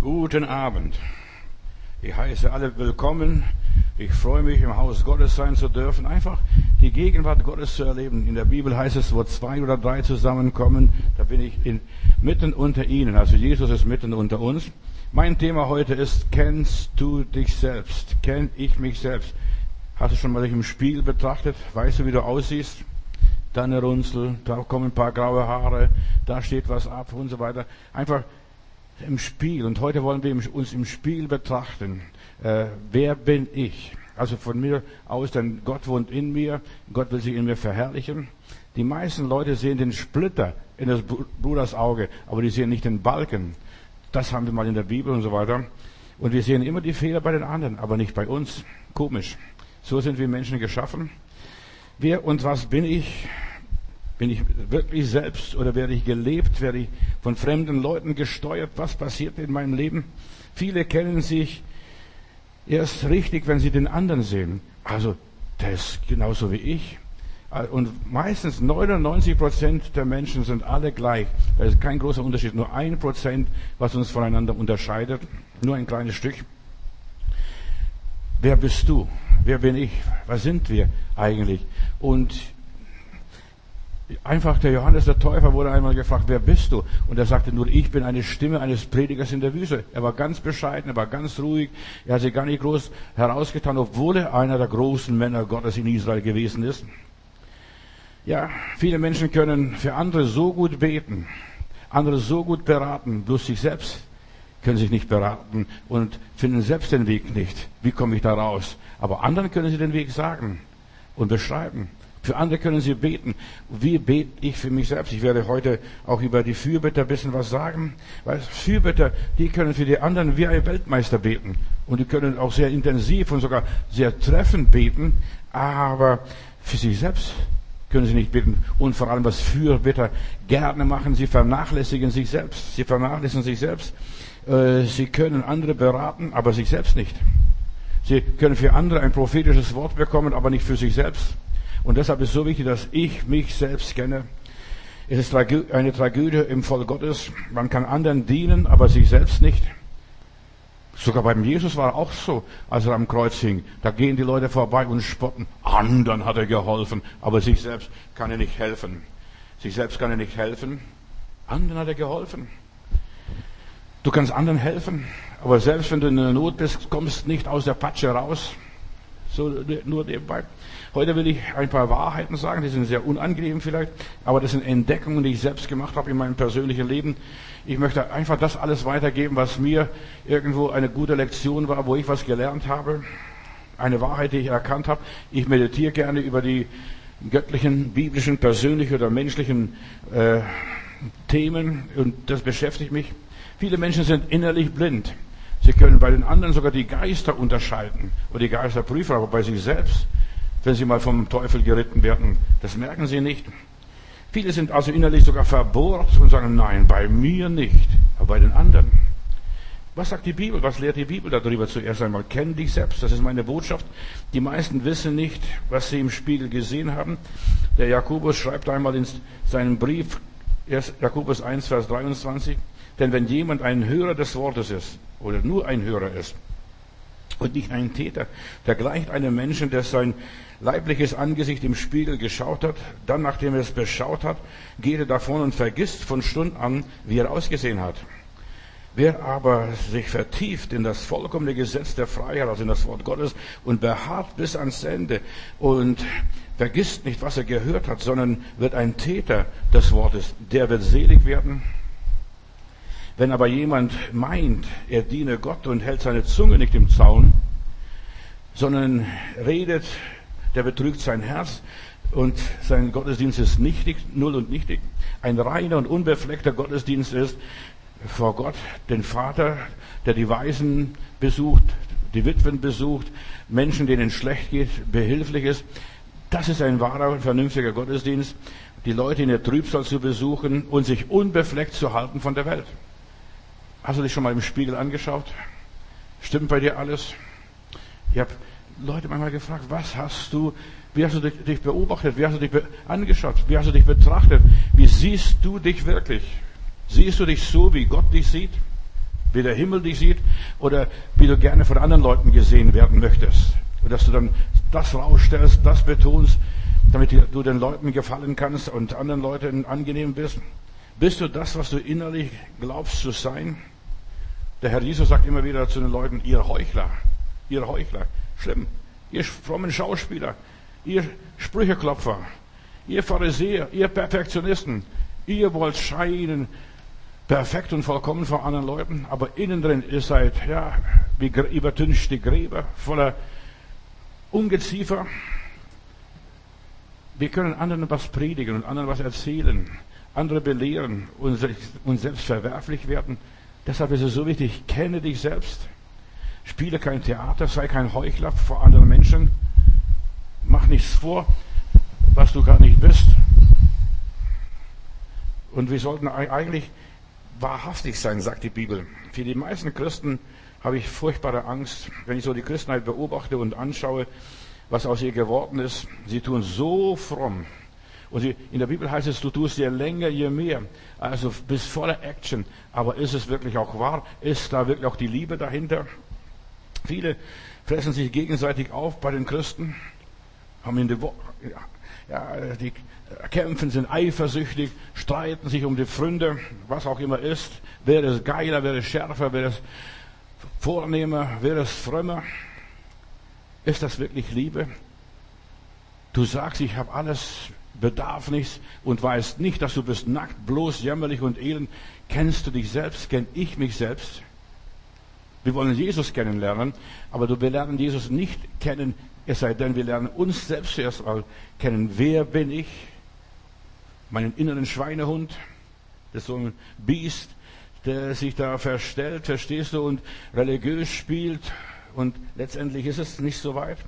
Guten Abend. Ich heiße alle willkommen. Ich freue mich, im Haus Gottes sein zu dürfen, einfach die Gegenwart Gottes zu erleben. In der Bibel heißt es, wo zwei oder drei zusammenkommen, da bin ich in, mitten unter ihnen. Also Jesus ist mitten unter uns. Mein Thema heute ist, kennst du dich selbst? Kenn ich mich selbst? Hast du schon mal dich im Spiegel betrachtet? Weißt du, wie du aussiehst? Da eine Runzel, da kommen ein paar graue Haare, da steht was ab und so weiter. Einfach im Spiel. Und heute wollen wir uns im Spiel betrachten. Äh, wer bin ich? Also von mir aus, denn Gott wohnt in mir. Gott will sich in mir verherrlichen. Die meisten Leute sehen den Splitter in des Bruders Auge, aber die sehen nicht den Balken. Das haben wir mal in der Bibel und so weiter. Und wir sehen immer die Fehler bei den anderen, aber nicht bei uns. Komisch. So sind wir Menschen geschaffen. Wer und was bin ich? Bin ich wirklich selbst oder werde ich gelebt? Werde ich von fremden Leuten gesteuert? Was passiert in meinem Leben? Viele kennen sich erst richtig, wenn sie den anderen sehen. Also, der ist genauso wie ich. Und meistens 99 Prozent der Menschen sind alle gleich. Da ist kein großer Unterschied. Nur ein Prozent, was uns voneinander unterscheidet. Nur ein kleines Stück. Wer bist du? Wer bin ich? Was sind wir eigentlich? Und Einfach der Johannes der Täufer wurde einmal gefragt, wer bist du? Und er sagte nur, ich bin eine Stimme eines Predigers in der Wüste. Er war ganz bescheiden, er war ganz ruhig, er hat sich gar nicht groß herausgetan, obwohl er einer der großen Männer Gottes in Israel gewesen ist. Ja, viele Menschen können für andere so gut beten, andere so gut beraten, bloß sich selbst können sich nicht beraten und finden selbst den Weg nicht. Wie komme ich da raus? Aber anderen können sie den Weg sagen und beschreiben. Für andere können sie beten. Wie bete ich für mich selbst? Ich werde heute auch über die Fürbitter ein bisschen was sagen. Weil Fürbitter, die können für die anderen wie ein Weltmeister beten. Und die können auch sehr intensiv und sogar sehr treffend beten. Aber für sich selbst können sie nicht beten. Und vor allem, was Fürbitter gerne machen, sie vernachlässigen sich selbst. Sie vernachlässigen sich selbst. Äh, sie können andere beraten, aber sich selbst nicht. Sie können für andere ein prophetisches Wort bekommen, aber nicht für sich selbst. Und deshalb ist es so wichtig, dass ich mich selbst kenne. Es ist eine Tragödie im Volk Gottes. Man kann anderen dienen, aber sich selbst nicht. Sogar beim Jesus war auch so, als er am Kreuz hing. Da gehen die Leute vorbei und spotten. Anderen hat er geholfen, aber sich selbst kann er nicht helfen. Sich selbst kann er nicht helfen. Anderen hat er geholfen. Du kannst anderen helfen, aber selbst wenn du in der Not bist, kommst nicht aus der Patsche raus. So nur nebenbei. Heute will ich ein paar Wahrheiten sagen, die sind sehr unangenehm vielleicht, aber das sind Entdeckungen, die ich selbst gemacht habe in meinem persönlichen Leben. Ich möchte einfach das alles weitergeben, was mir irgendwo eine gute Lektion war, wo ich was gelernt habe. Eine Wahrheit, die ich erkannt habe. Ich meditiere gerne über die göttlichen, biblischen, persönlichen oder menschlichen äh, Themen und das beschäftigt mich. Viele Menschen sind innerlich blind. Sie können bei den anderen sogar die Geister unterscheiden oder die Geister prüfen, aber bei sich selbst wenn sie mal vom Teufel geritten werden. Das merken sie nicht. Viele sind also innerlich sogar verbohrt und sagen, nein, bei mir nicht, aber bei den anderen. Was sagt die Bibel? Was lehrt die Bibel darüber zuerst einmal? Kenn dich selbst. Das ist meine Botschaft. Die meisten wissen nicht, was sie im Spiegel gesehen haben. Der Jakobus schreibt einmal in seinem Brief, Jakobus 1, Vers 23, denn wenn jemand ein Hörer des Wortes ist, oder nur ein Hörer ist, und nicht ein Täter, der gleicht einem Menschen, der sein leibliches Angesicht im Spiegel geschaut hat, dann, nachdem er es beschaut hat, geht er davon und vergisst von Stund an, wie er ausgesehen hat. Wer aber sich vertieft in das vollkommene Gesetz der Freiheit, also in das Wort Gottes, und beharrt bis ans Ende und vergisst nicht, was er gehört hat, sondern wird ein Täter des Wortes, der wird selig werden. Wenn aber jemand meint, er diene Gott und hält seine Zunge nicht im Zaun, sondern redet der betrügt sein Herz und sein Gottesdienst ist nichtig, null und nichtig. Ein reiner und unbefleckter Gottesdienst ist vor Gott, den Vater, der die Weisen besucht, die Witwen besucht, Menschen, denen es schlecht geht, behilflich ist. Das ist ein wahrer, vernünftiger Gottesdienst, die Leute in der Trübsal zu besuchen und sich unbefleckt zu halten von der Welt. Hast du dich schon mal im Spiegel angeschaut? Stimmt bei dir alles? Ich habe Leute manchmal gefragt, was hast du, wie hast du dich beobachtet, wie hast du dich angeschaut, wie hast du dich betrachtet, wie siehst du dich wirklich? Siehst du dich so, wie Gott dich sieht? wie der Himmel dich sieht oder wie du gerne von anderen Leuten gesehen werden möchtest. Und dass du dann das rausstellst, das betonst, damit du den Leuten gefallen kannst und anderen Leuten angenehm bist. Bist du das, was du innerlich glaubst zu sein? Der Herr Jesus sagt immer wieder zu den Leuten, ihr Heuchler, ihr Heuchler, schlimm, ihr frommen Schauspieler, ihr Sprücheklopfer, ihr Pharisäer, ihr Perfektionisten, ihr wollt scheinen perfekt und vollkommen vor anderen Leuten, aber innen drin ihr seid, ja, wie übertünchte Gräber voller Ungeziefer. Wir können anderen was predigen und anderen was erzählen, andere belehren und, und selbst verwerflich werden. Deshalb ist es so wichtig, kenne dich selbst. Spiele kein Theater, sei kein Heuchler vor anderen Menschen. Mach nichts vor, was du gar nicht bist. Und wir sollten eigentlich wahrhaftig sein, sagt die Bibel. Für die meisten Christen habe ich furchtbare Angst, wenn ich so die Christenheit beobachte und anschaue, was aus ihr geworden ist. Sie tun so fromm. Und in der Bibel heißt es, du tust je länger, je mehr. Also bis voller Action. Aber ist es wirklich auch wahr? Ist da wirklich auch die Liebe dahinter? Viele fressen sich gegenseitig auf bei den Christen, haben in die, Wo ja, die kämpfen, sind eifersüchtig, streiten sich um die Fründe, was auch immer ist. Wer ist geiler, wer ist schärfer, wer ist vornehmer, wer ist frömmer? Ist das wirklich Liebe? Du sagst, ich habe alles, bedarf nichts und weißt nicht, dass du bist nackt, bloß jämmerlich und elend. Kennst du dich selbst? Kenn ich mich selbst? Wir wollen Jesus kennenlernen, aber wir lernen Jesus nicht kennen, es sei denn, wir lernen uns selbst zuerst mal kennen. Wer bin ich? Meinen inneren Schweinehund, das ist so ein Biest, der sich da verstellt, verstehst du, und religiös spielt. Und letztendlich ist es nicht so weit.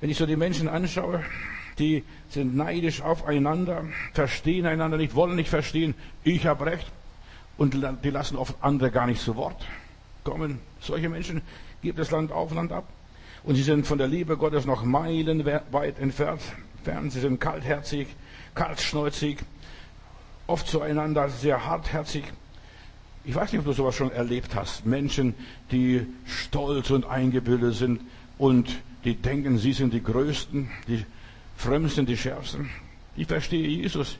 Wenn ich so die Menschen anschaue, die sind neidisch aufeinander, verstehen einander nicht, wollen nicht verstehen, ich habe recht. Und die lassen oft andere gar nicht zu Wort kommen. Solche Menschen gibt das Land auf, Land ab. Und sie sind von der Liebe Gottes noch meilenweit entfernt. Sie sind kaltherzig, kaltschnäuzig, oft zueinander sehr hartherzig. Ich weiß nicht, ob du sowas schon erlebt hast. Menschen, die stolz und eingebildet sind und die denken, sie sind die Größten, die Frömmsten, die Schärfsten. Ich verstehe Jesus.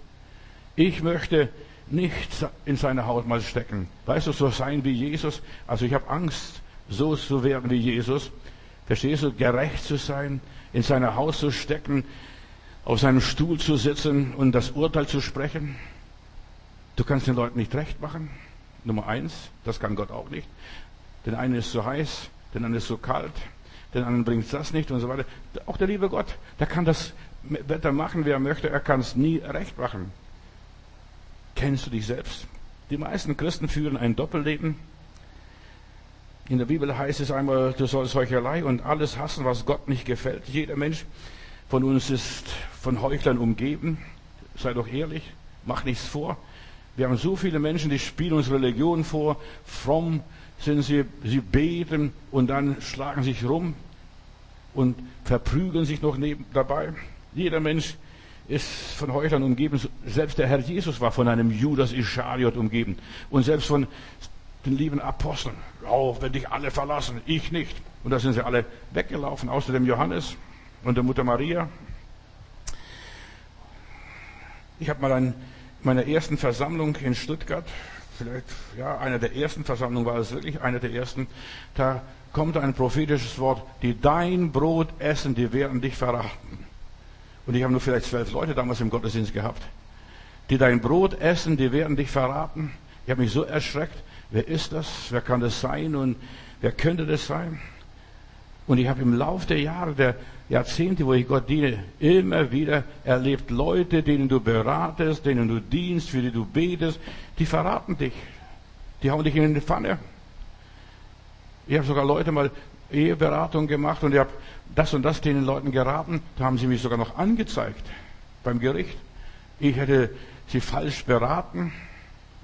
Ich möchte nicht in seine Haut mal stecken. Weißt du, so sein wie Jesus. Also ich habe Angst, so zu werden wie Jesus. Verstehst du, gerecht zu sein, in seiner Haus zu stecken, auf seinem Stuhl zu sitzen und das Urteil zu sprechen. Du kannst den Leuten nicht recht machen. Nummer eins, das kann Gott auch nicht. Den einen ist zu heiß, den anderen ist zu kalt, den anderen bringt das nicht und so weiter. Auch der liebe Gott, der kann das Wetter machen, wie er möchte, er kann es nie recht machen. Kennst du dich selbst? Die meisten Christen führen ein Doppelleben. In der Bibel heißt es einmal, du sollst Heuchelei und alles hassen, was Gott nicht gefällt. Jeder Mensch von uns ist von Heuchlern umgeben. Sei doch ehrlich, mach nichts vor. Wir haben so viele Menschen, die spielen uns Religion vor. Fromm sind sie, sie beten und dann schlagen sich rum und verprügeln sich noch neben, dabei. Jeder Mensch ist von Heuchlern umgeben. Selbst der Herr Jesus war von einem Judas Ischariot umgeben. Und selbst von den lieben Aposteln. Oh, wenn dich alle verlassen, ich nicht. Und da sind sie alle weggelaufen, außer dem Johannes und der Mutter Maria. Ich habe mal in meiner ersten Versammlung in Stuttgart, vielleicht, ja, einer der ersten Versammlungen war es wirklich, einer der ersten, da kommt ein prophetisches Wort, die dein Brot essen, die werden dich verraten. Und ich habe nur vielleicht zwölf Leute damals im Gottesdienst gehabt. Die dein Brot essen, die werden dich verraten. Ich habe mich so erschreckt. Wer ist das? Wer kann das sein? Und wer könnte das sein? Und ich habe im Laufe der Jahre, der Jahrzehnte, wo ich Gott diene, immer wieder erlebt Leute, denen du beratest, denen du dienst, für die du betest, die verraten dich. Die hauen dich in die Pfanne. Ich habe sogar Leute mal Eheberatung gemacht und ich habe das und das den Leuten geraten. Da haben sie mich sogar noch angezeigt beim Gericht. Ich hätte sie falsch beraten,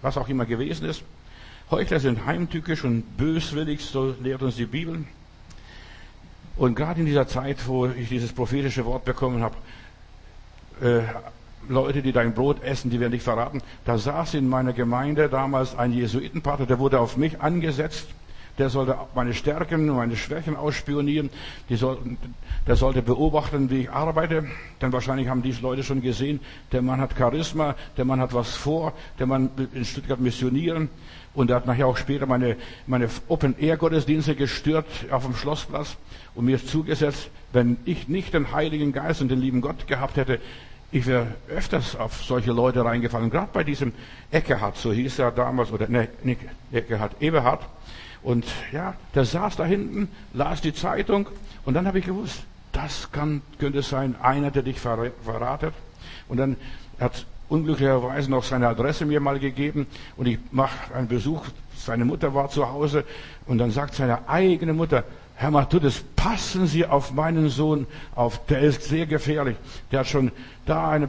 was auch immer gewesen ist. Heuchler sind heimtückisch und böswillig, so lehrt uns die Bibel. Und gerade in dieser Zeit, wo ich dieses prophetische Wort bekommen habe, äh, Leute, die dein Brot essen, die werden dich verraten. Da saß in meiner Gemeinde damals ein Jesuitenpater, der wurde auf mich angesetzt. Der sollte meine Stärken, meine Schwächen ausspionieren. Sollten, der sollte beobachten, wie ich arbeite. Denn wahrscheinlich haben diese Leute schon gesehen, der Mann hat Charisma, der Mann hat was vor, der Mann will in Stuttgart missionieren. Und er hat nachher auch später meine, meine Open-Air-Gottesdienste gestört auf dem Schlossplatz und mir zugesetzt, wenn ich nicht den Heiligen Geist und den lieben Gott gehabt hätte, ich wäre öfters auf solche Leute reingefallen, gerade bei diesem Eckehard, so hieß er damals, oder ne, nicht Eckehard, Eberhard. Und ja, der saß da hinten, las die Zeitung und dann habe ich gewusst, das kann, könnte sein, einer, der dich verratet. Und dann hat unglücklicherweise noch seine Adresse mir mal gegeben und ich mache einen Besuch. Seine Mutter war zu Hause und dann sagt seine eigene Mutter, Herr Matthäus, passen Sie auf meinen Sohn auf, der ist sehr gefährlich. Der hat schon da eine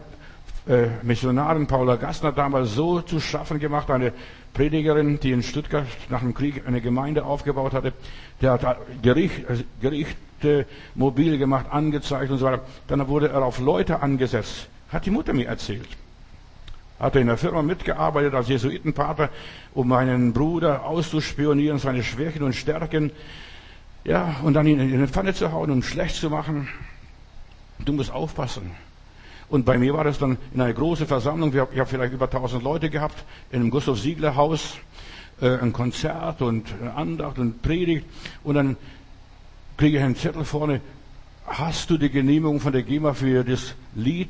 äh, Missionarin Paula Gassner damals so zu schaffen gemacht, eine Predigerin, die in Stuttgart nach dem Krieg eine Gemeinde aufgebaut hatte. Der hat Gericht, Gerichte mobil gemacht, angezeigt und so weiter. Dann wurde er auf Leute angesetzt. Hat die Mutter mir erzählt. Hat er in der Firma mitgearbeitet als Jesuitenpater, um meinen Bruder auszuspionieren, seine Schwächen und Stärken. Ja, und dann ihn in eine Pfanne zu hauen und schlecht zu machen. Du musst aufpassen. Und bei mir war das dann in einer großen Versammlung. Ich habe vielleicht über 1000 Leute gehabt in einem Gustav Siegler Haus, äh, ein Konzert und Andacht und Predigt. Und dann kriege ich einen Zettel vorne. Hast du die Genehmigung von der GEMA für das Lied?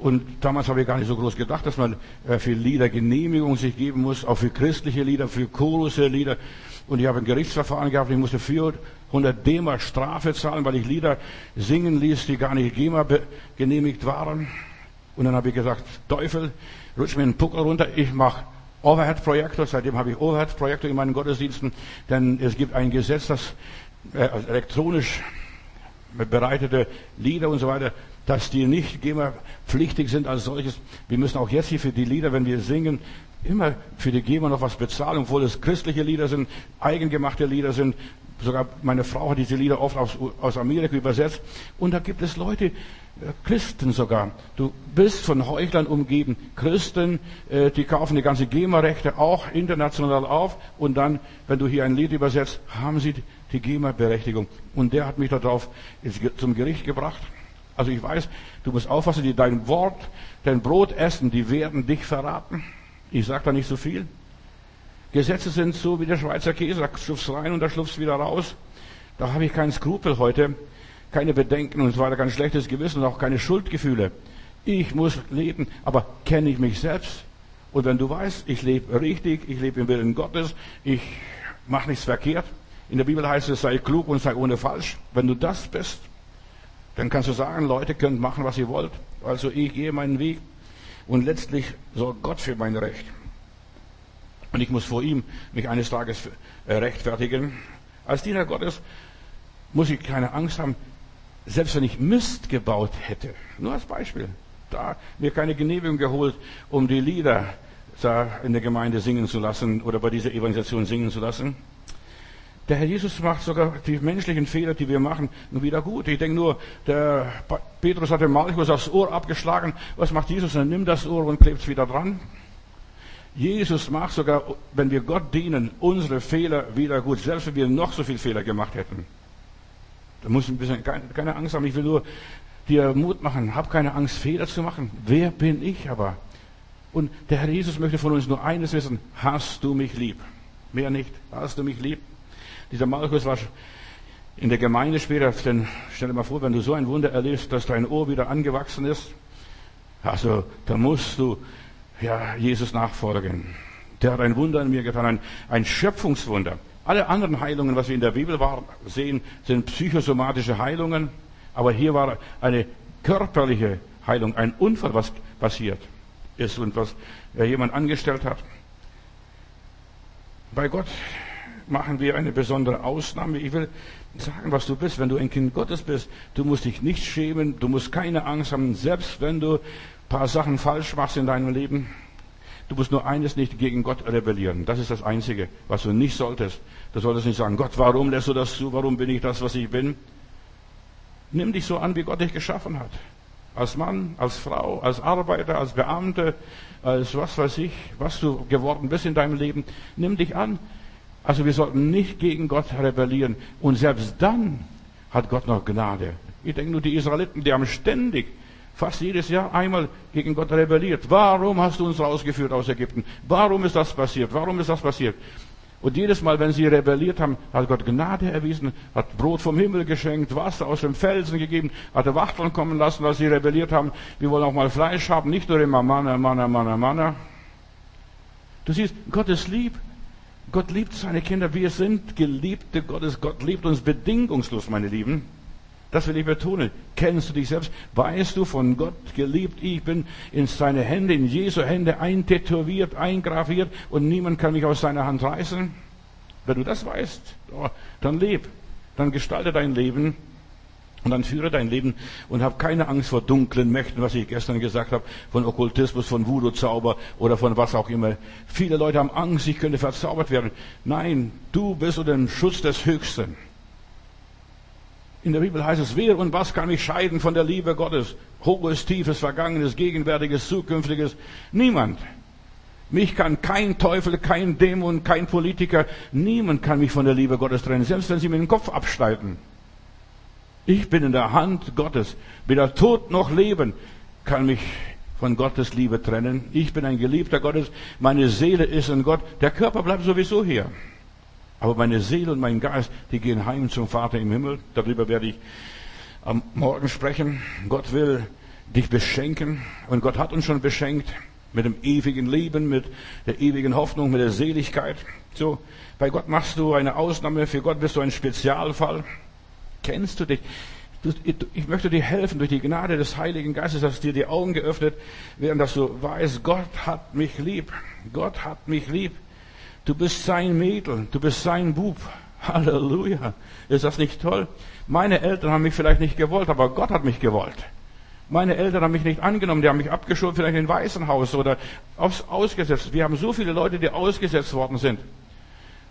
Und damals habe ich gar nicht so groß gedacht, dass man äh, für Lieder Genehmigung sich geben muss, auch für christliche Lieder, für Chorusse Lieder. Und ich habe ein Gerichtsverfahren gehabt, ich musste 400 D-Mark Strafe zahlen, weil ich Lieder singen ließ, die gar nicht GEMA genehmigt waren. Und dann habe ich gesagt, Teufel, rutsch mir einen Puckel runter, ich mache Overhead-Projektor, seitdem habe ich Overhead-Projektor in meinen Gottesdiensten, denn es gibt ein Gesetz, das äh, elektronisch bereitete Lieder und so weiter dass die nicht GEMA-pflichtig sind als solches. Wir müssen auch jetzt hier für die Lieder, wenn wir singen, immer für die GEMA noch was bezahlen, obwohl es christliche Lieder sind, eigengemachte Lieder sind. Sogar meine Frau hat diese Lieder oft aus, aus Amerika übersetzt. Und da gibt es Leute, äh, Christen sogar. Du bist von Heuchlern umgeben. Christen, äh, die kaufen die ganze GEMA-Rechte auch international auf. Und dann, wenn du hier ein Lied übersetzt, haben sie die GEMA-Berechtigung. Und der hat mich darauf zum Gericht gebracht. Also ich weiß, du musst aufpassen, die dein Wort, dein Brot essen, die werden dich verraten. Ich sage da nicht so viel. Gesetze sind so wie der Schweizer Käse, da schlupfst rein und da schlupfst wieder raus. Da habe ich keinen Skrupel heute, keine Bedenken und so weiter, kein schlechtes Gewissen und auch keine Schuldgefühle. Ich muss leben, aber kenne ich mich selbst? Und wenn du weißt, ich lebe richtig, ich lebe im Willen Gottes, ich mache nichts verkehrt. In der Bibel heißt es, sei klug und sei ohne falsch. Wenn du das bist, dann kannst du sagen, Leute könnt machen, was ihr wollt. Also ich gehe meinen Weg und letztlich sorgt Gott für mein Recht. Und ich muss vor ihm mich eines Tages äh, rechtfertigen. Als Diener Gottes muss ich keine Angst haben, selbst wenn ich Mist gebaut hätte. Nur als Beispiel. Da mir keine Genehmigung geholt, um die Lieder da in der Gemeinde singen zu lassen oder bei dieser Evangelisation singen zu lassen. Der Herr Jesus macht sogar die menschlichen Fehler, die wir machen, wieder gut. Ich denke nur, der Petrus hat dem Malchus aufs Ohr abgeschlagen. Was macht Jesus? Er nimmt das Ohr und klebt es wieder dran. Jesus macht sogar, wenn wir Gott dienen, unsere Fehler wieder gut, selbst wenn wir noch so viele Fehler gemacht hätten. Da muss ein bisschen keine Angst haben. Ich will nur dir Mut machen. Hab keine Angst, Fehler zu machen. Wer bin ich aber? Und der Herr Jesus möchte von uns nur eines wissen. Hast du mich lieb? Mehr nicht. Hast du mich lieb? Dieser Markus war in der Gemeinde später, denn stell dir mal vor, wenn du so ein Wunder erlebst, dass dein Ohr wieder angewachsen ist, also da musst du ja Jesus nachfolgen. Der hat ein Wunder in mir getan, ein, ein Schöpfungswunder. Alle anderen Heilungen, was wir in der Bibel sehen, sind psychosomatische Heilungen, aber hier war eine körperliche Heilung, ein Unfall, was passiert ist und was jemand angestellt hat. Bei Gott machen wir eine besondere Ausnahme. Ich will sagen, was du bist. Wenn du ein Kind Gottes bist, du musst dich nicht schämen, du musst keine Angst haben, selbst wenn du ein paar Sachen falsch machst in deinem Leben. Du musst nur eines nicht gegen Gott rebellieren. Das ist das Einzige, was du nicht solltest. Du solltest nicht sagen, Gott, warum lässt du das zu? Warum bin ich das, was ich bin? Nimm dich so an, wie Gott dich geschaffen hat. Als Mann, als Frau, als Arbeiter, als Beamte, als was weiß ich, was du geworden bist in deinem Leben. Nimm dich an. Also wir sollten nicht gegen Gott rebellieren. Und selbst dann hat Gott noch Gnade. Ich denke nur die Israeliten, die haben ständig, fast jedes Jahr einmal gegen Gott rebelliert. Warum hast du uns rausgeführt aus Ägypten? Warum ist das passiert? Warum ist das passiert? Und jedes Mal, wenn sie rebelliert haben, hat Gott Gnade erwiesen, hat Brot vom Himmel geschenkt, Wasser aus dem Felsen gegeben, hat Wachteln kommen lassen, als sie rebelliert haben. Wir wollen auch mal Fleisch haben, nicht nur immer Manna, Manna, Manna, Manna. Du siehst, Gott ist lieb. Gott liebt seine Kinder. Wir sind Geliebte Gottes. Gott liebt uns bedingungslos, meine Lieben. Das will ich betonen. Kennst du dich selbst? Weißt du von Gott geliebt? Ich bin in seine Hände, in Jesu Hände eintätowiert, eingraviert und niemand kann mich aus seiner Hand reißen. Wenn du das weißt, oh, dann leb. Dann gestalte dein Leben und dann führe dein Leben und hab keine Angst vor dunklen Mächten, was ich gestern gesagt habe, von Okkultismus, von Voodoo-Zauber oder von was auch immer. Viele Leute haben Angst, ich könnte verzaubert werden. Nein, du bist unter dem Schutz des Höchsten. In der Bibel heißt es, wer und was kann mich scheiden von der Liebe Gottes? Hohes, tiefes, vergangenes, gegenwärtiges, zukünftiges? Niemand. Mich kann kein Teufel, kein Dämon, kein Politiker, niemand kann mich von der Liebe Gottes trennen, selbst wenn sie mir den Kopf abschneiden. Ich bin in der Hand Gottes. Weder Tod noch Leben kann mich von Gottes Liebe trennen. Ich bin ein Geliebter Gottes. Meine Seele ist in Gott. Der Körper bleibt sowieso hier. Aber meine Seele und mein Geist, die gehen heim zum Vater im Himmel. Darüber werde ich am Morgen sprechen. Gott will dich beschenken und Gott hat uns schon beschenkt mit dem ewigen Leben, mit der ewigen Hoffnung, mit der Seligkeit. So, bei Gott machst du eine Ausnahme, für Gott bist du ein Spezialfall. Kennst du dich? Ich möchte dir helfen durch die Gnade des Heiligen Geistes, dass dir die Augen geöffnet werden, dass du weißt, Gott hat mich lieb. Gott hat mich lieb. Du bist sein Mädel, du bist sein Bub. Halleluja. Ist das nicht toll? Meine Eltern haben mich vielleicht nicht gewollt, aber Gott hat mich gewollt. Meine Eltern haben mich nicht angenommen, die haben mich abgeschoben, vielleicht in ein Waisenhaus oder ausgesetzt. Wir haben so viele Leute, die ausgesetzt worden sind.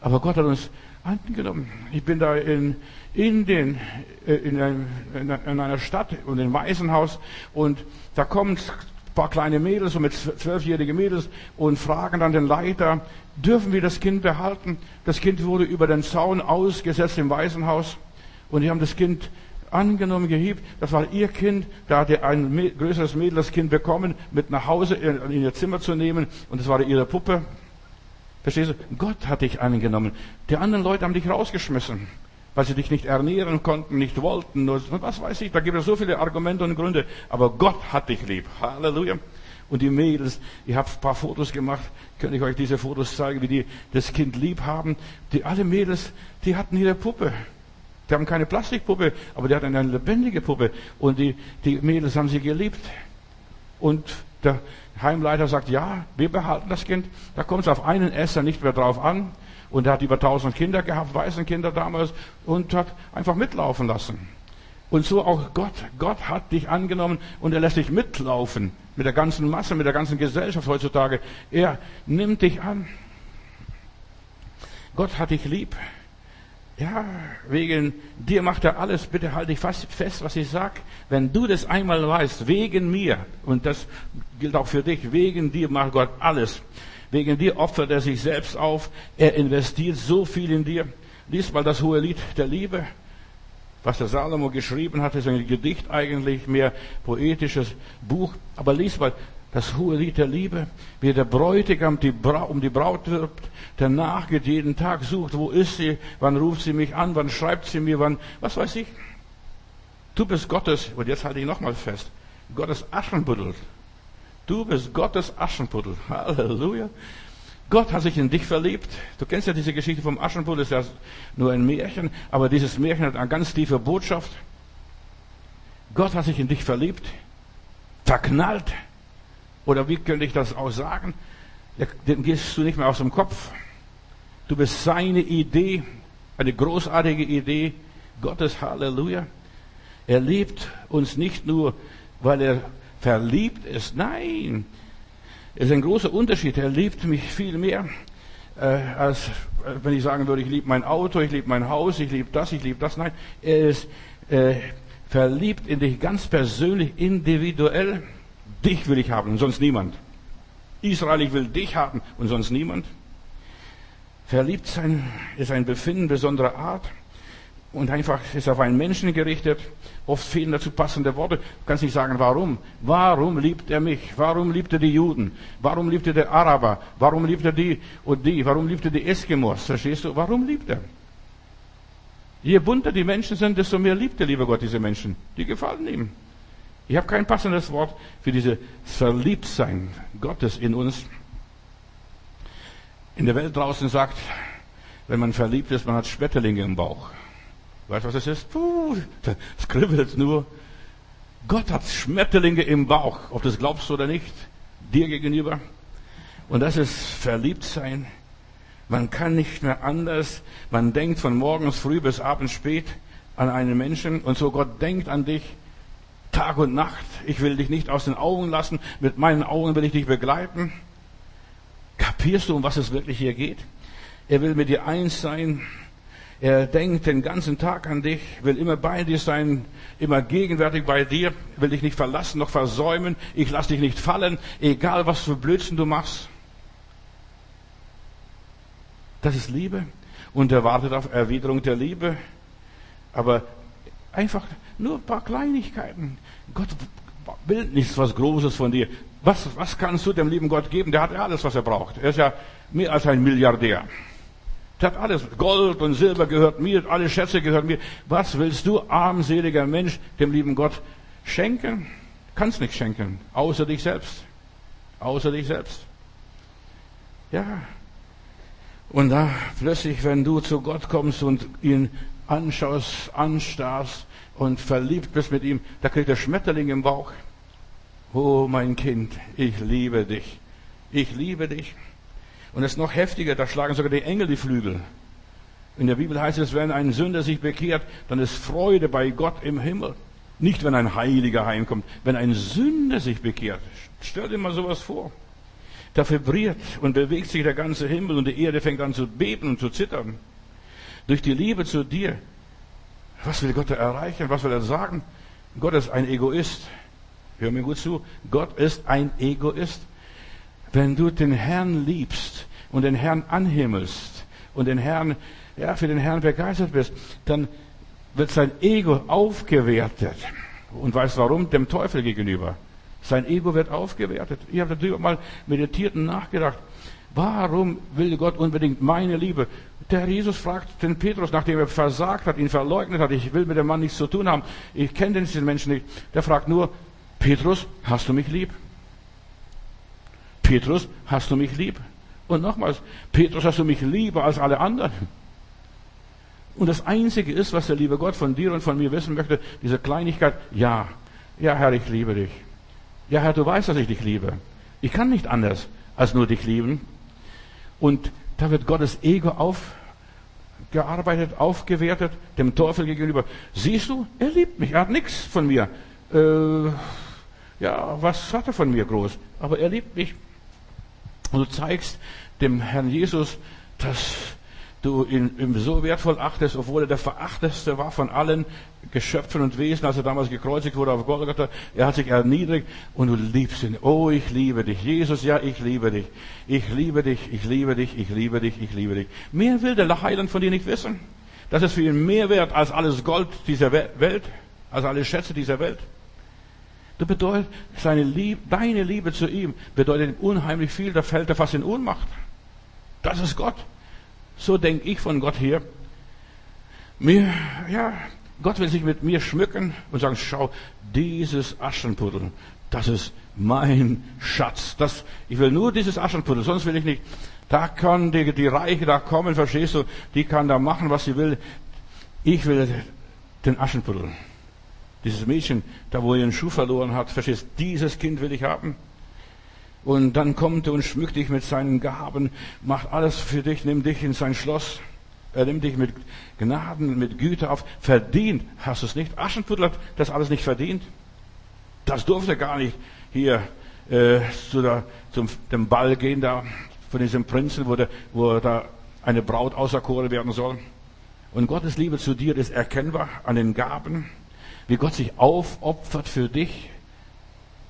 Aber Gott hat uns angenommen. Ich bin da in Indien, äh, in, einem, in einer Stadt und in ein Waisenhaus und da kommen ein paar kleine Mädels, so mit zwölfjährige Mädels und fragen dann den Leiter, dürfen wir das Kind behalten? Das Kind wurde über den Zaun ausgesetzt im Waisenhaus und die haben das Kind angenommen, gehiebt. Das war ihr Kind. Da hatte ein größeres Mädel das Kind bekommen, mit nach Hause in ihr Zimmer zu nehmen und das war ihre Puppe. Verstehst du? Gott hat dich angenommen. Die anderen Leute haben dich rausgeschmissen, weil sie dich nicht ernähren konnten, nicht wollten. Nur, was weiß ich, da gibt es so viele Argumente und Gründe. Aber Gott hat dich lieb. Halleluja. Und die Mädels, ich habe ein paar Fotos gemacht, könnte ich euch diese Fotos zeigen, wie die das Kind lieb haben. Die alle Mädels, die hatten ihre Puppe. Die haben keine Plastikpuppe, aber die hatten eine lebendige Puppe. Und die, die Mädels haben sie geliebt. Und der Heimleiter sagt, ja, wir behalten das Kind. Da kommt es auf einen Esser nicht mehr drauf an. Und er hat über tausend Kinder gehabt, Waisenkinder damals, und hat einfach mitlaufen lassen. Und so auch Gott. Gott hat dich angenommen und er lässt dich mitlaufen mit der ganzen Masse, mit der ganzen Gesellschaft heutzutage. Er nimmt dich an. Gott hat dich lieb. Ja, wegen dir macht er alles. Bitte halte dich fast fest, was ich sag. Wenn du das einmal weißt, wegen mir, und das gilt auch für dich, wegen dir macht Gott alles. Wegen dir opfert er sich selbst auf. Er investiert so viel in dir. Lies mal das hohe Lied der Liebe. Was der Salomo geschrieben hat, ist ein Gedicht eigentlich, mehr poetisches Buch. Aber lies mal, das hohe Lied der Liebe, wie der Bräutigam die um die Braut wirbt, der nachgeht jeden Tag, sucht, wo ist sie, wann ruft sie mich an, wann schreibt sie mir, wann, was weiß ich. Du bist Gottes, und jetzt halte ich nochmal fest, Gottes Aschenputtel. Du bist Gottes Aschenputtel. Halleluja. Gott hat sich in dich verliebt. Du kennst ja diese Geschichte vom Aschenputtel, ist ja nur ein Märchen, aber dieses Märchen hat eine ganz tiefe Botschaft. Gott hat sich in dich verliebt, verknallt, oder wie könnte ich das auch sagen? Den gehst du nicht mehr aus dem Kopf. Du bist seine Idee, eine großartige Idee Gottes. Halleluja. Er liebt uns nicht nur, weil er verliebt ist. Nein. Es ist ein großer Unterschied. Er liebt mich viel mehr, äh, als äh, wenn ich sagen würde, ich liebe mein Auto, ich liebe mein Haus, ich liebe das, ich liebe das. Nein, er ist äh, verliebt in dich ganz persönlich, individuell. Dich will ich haben und sonst niemand. Israel, ich will dich haben und sonst niemand. Verliebt sein ist ein Befinden besonderer Art und einfach ist auf einen Menschen gerichtet. Oft fehlen dazu passende Worte. Du kannst nicht sagen, warum. Warum liebt er mich? Warum liebt er die Juden? Warum liebt er die Araber? Warum liebt er die und die? Warum liebt er die Eskimos? Verstehst du? Warum liebt er? Je bunter die Menschen sind, desto mehr liebt der liebe Gott diese Menschen. Die gefallen ihm. Ich habe kein passendes Wort für diese Verliebtsein Gottes in uns in der Welt draußen sagt, wenn man verliebt ist, man hat Schmetterlinge im Bauch. Weißt du, was das ist? Puh, das kribbelt nur. Gott hat Schmetterlinge im Bauch, ob du das glaubst oder nicht, dir gegenüber. Und das ist Verliebtsein. Man kann nicht mehr anders. Man denkt von morgens früh bis abends spät an einen Menschen und so Gott denkt an dich Tag und Nacht. Ich will dich nicht aus den Augen lassen. Mit meinen Augen will ich dich begleiten. Kapierst du, um was es wirklich hier geht? Er will mit dir eins sein. Er denkt den ganzen Tag an dich, will immer bei dir sein, immer gegenwärtig bei dir, will dich nicht verlassen noch versäumen. Ich lass dich nicht fallen, egal was für Blödsinn du machst. Das ist Liebe und er wartet auf Erwiderung der Liebe. Aber einfach nur ein paar Kleinigkeiten. Gott will nichts was Großes von dir. Was, was kannst du dem lieben Gott geben? Der hat alles, was er braucht. Er ist ja mehr als ein Milliardär. Der hat alles. Gold und Silber gehört mir, alle Schätze gehören mir. Was willst du, armseliger Mensch, dem lieben Gott schenken? Kannst nicht schenken. Außer dich selbst. Außer dich selbst. Ja. Und da plötzlich, wenn du zu Gott kommst und ihn anschaust, anstarrst und verliebt bist mit ihm, da kriegt er Schmetterling im Bauch. Oh mein Kind, ich liebe dich. Ich liebe dich. Und es ist noch heftiger, da schlagen sogar die Engel die Flügel. In der Bibel heißt es, wenn ein Sünder sich bekehrt, dann ist Freude bei Gott im Himmel. Nicht, wenn ein Heiliger heimkommt, wenn ein Sünder sich bekehrt. Stell dir mal sowas vor. Da vibriert und bewegt sich der ganze Himmel und die Erde fängt an zu beben und zu zittern. Durch die Liebe zu dir. Was will Gott erreichen? Was will er sagen? Gott ist ein Egoist. Hör mir gut zu. Gott ist ein Egoist. Wenn du den Herrn liebst und den Herrn anhimmelst und den Herrn, ja, für den Herrn begeistert bist, dann wird sein Ego aufgewertet. Und weißt warum? Dem Teufel gegenüber. Sein Ego wird aufgewertet. Ich habe darüber mal meditiert und nachgedacht. Warum will Gott unbedingt meine Liebe? Der Herr Jesus fragt den Petrus, nachdem er versagt hat, ihn verleugnet hat, ich will mit dem Mann nichts zu tun haben, ich kenne diesen Menschen nicht. Der fragt nur, Petrus, hast du mich lieb? Petrus, hast du mich lieb? Und nochmals, Petrus, hast du mich lieber als alle anderen? Und das Einzige ist, was der liebe Gott von dir und von mir wissen möchte, diese Kleinigkeit, ja, ja Herr, ich liebe dich. Ja Herr, du weißt, dass ich dich liebe. Ich kann nicht anders als nur dich lieben. Und da wird Gottes Ego aufgearbeitet, aufgewertet, dem Teufel gegenüber. Siehst du, er liebt mich, er hat nichts von mir. Äh, ja, was hat er von mir groß? Aber er liebt mich. Und du zeigst dem Herrn Jesus, dass du ihn, ihm so wertvoll achtest, obwohl er der verachteste war von allen Geschöpfen und Wesen, als er damals gekreuzigt wurde auf Golgatha. Er hat sich erniedrigt und du liebst ihn. Oh, ich liebe dich. Jesus, ja, ich liebe dich. Ich liebe dich, ich liebe dich, ich liebe dich, ich liebe dich. Mehr will der Heiland von dir nicht wissen. Das ist für ihn mehr wert als alles Gold dieser Welt, als alle Schätze dieser Welt. Das bedeutet, seine Liebe, deine Liebe zu ihm bedeutet unheimlich viel, da fällt er fast in Ohnmacht. Das ist Gott. So denke ich von Gott her. Mir, ja, Gott will sich mit mir schmücken und sagen, schau, dieses Aschenputtel, das ist mein Schatz. Das, ich will nur dieses Aschenputtel, sonst will ich nicht. Da kann die, die Reiche da kommen, verstehst du, die kann da machen, was sie will. Ich will den Aschenputtel. Dieses Mädchen, da wo er ihren Schuh verloren hat, verstehst, dieses Kind will ich haben. Und dann kommt er und schmückt dich mit seinen Gaben, macht alles für dich, nimmt dich in sein Schloss. Er nimmt dich mit Gnaden, mit Güte auf. Verdient hast du es nicht. Aschenputtel hat das alles nicht verdient. Das durfte gar nicht hier äh, zu der, zum dem Ball gehen da von diesem Prinzen, wo, der, wo da eine Braut auserkoren werden soll. Und Gottes Liebe zu dir ist erkennbar an den Gaben. wie Gott sich aufopfert für dich?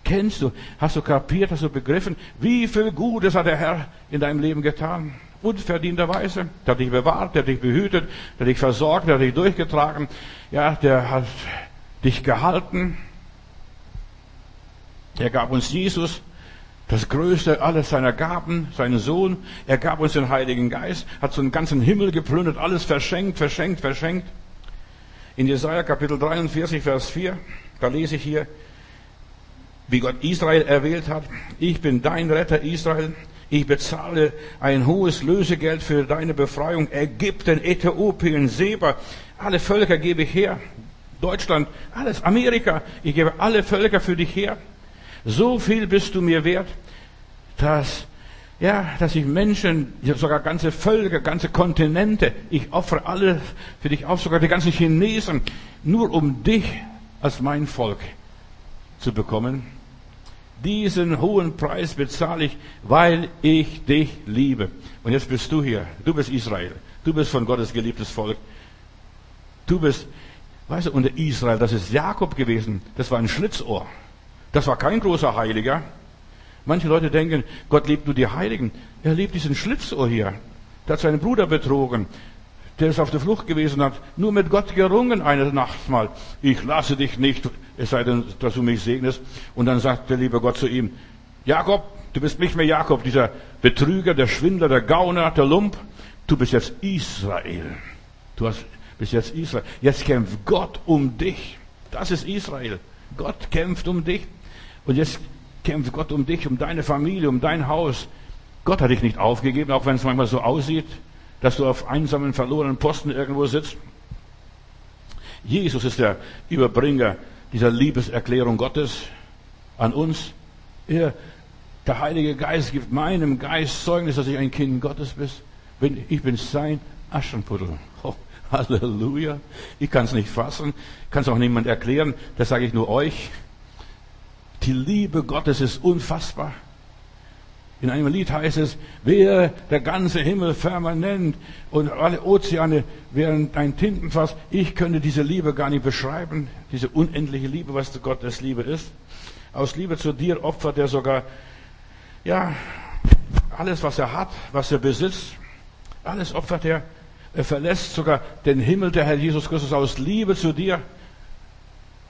Kennst du, hast du kapiert, hast du begriffen, wie viel Gutes hat der Herr in deinem Leben getan? Unverdienterweise. Der hat dich bewahrt, der hat dich behütet, der hat dich versorgt, der hat dich durchgetragen. Ja, der hat dich gehalten. Er gab uns Jesus, das größte alles seiner Gaben, seinen Sohn. Er gab uns den Heiligen Geist, hat so einen ganzen Himmel geplündert, alles verschenkt, verschenkt, verschenkt. In Jesaja Kapitel 43, Vers 4, da lese ich hier, wie Gott Israel erwählt hat. Ich bin dein Retter Israel. Ich bezahle ein hohes Lösegeld für deine Befreiung. Ägypten, Äthiopien, Seba, alle Völker gebe ich her. Deutschland, alles, Amerika, ich gebe alle Völker für dich her. So viel bist du mir wert, dass, ja, dass ich Menschen, sogar ganze Völker, ganze Kontinente, ich opfere alle für dich auf, sogar die ganzen Chinesen, nur um dich als mein Volk zu bekommen. Diesen hohen Preis bezahle ich, weil ich dich liebe. Und jetzt bist du hier. Du bist Israel. Du bist von Gottes geliebtes Volk. Du bist, weißt du, unter Israel, das ist Jakob gewesen. Das war ein Schlitzohr. Das war kein großer Heiliger. Manche Leute denken, Gott liebt nur die Heiligen. Er liebt diesen Schlitzohr hier. Der hat seinen Bruder betrogen. Der ist auf der Flucht gewesen, hat nur mit Gott gerungen eine Nacht mal. Ich lasse dich nicht, es sei denn, dass du mich segnest. Und dann sagt der liebe Gott zu ihm, Jakob, du bist nicht mehr Jakob, dieser Betrüger, der Schwindler, der Gauner, der Lump. Du bist jetzt Israel. Du hast, bist jetzt Israel. Jetzt kämpft Gott um dich. Das ist Israel. Gott kämpft um dich. Und jetzt kämpft Gott um dich, um deine Familie, um dein Haus. Gott hat dich nicht aufgegeben, auch wenn es manchmal so aussieht dass du auf einsamen, verlorenen Posten irgendwo sitzt. Jesus ist der Überbringer dieser Liebeserklärung Gottes an uns. Er, der Heilige Geist gibt meinem Geist Zeugnis, dass ich ein Kind Gottes bin. Ich bin sein Aschenputtel. Oh, Halleluja. Ich kann es nicht fassen, kann es auch niemand erklären. Das sage ich nur euch. Die Liebe Gottes ist unfassbar. In einem Lied heißt es, wäre der ganze Himmel permanent und alle Ozeane wären ein Tintenfass. Ich könnte diese Liebe gar nicht beschreiben, diese unendliche Liebe, was Gottes Liebe ist. Aus Liebe zu dir opfert er sogar, ja, alles, was er hat, was er besitzt, alles opfert er. Er verlässt sogar den Himmel, der Herr Jesus Christus, aus Liebe zu dir.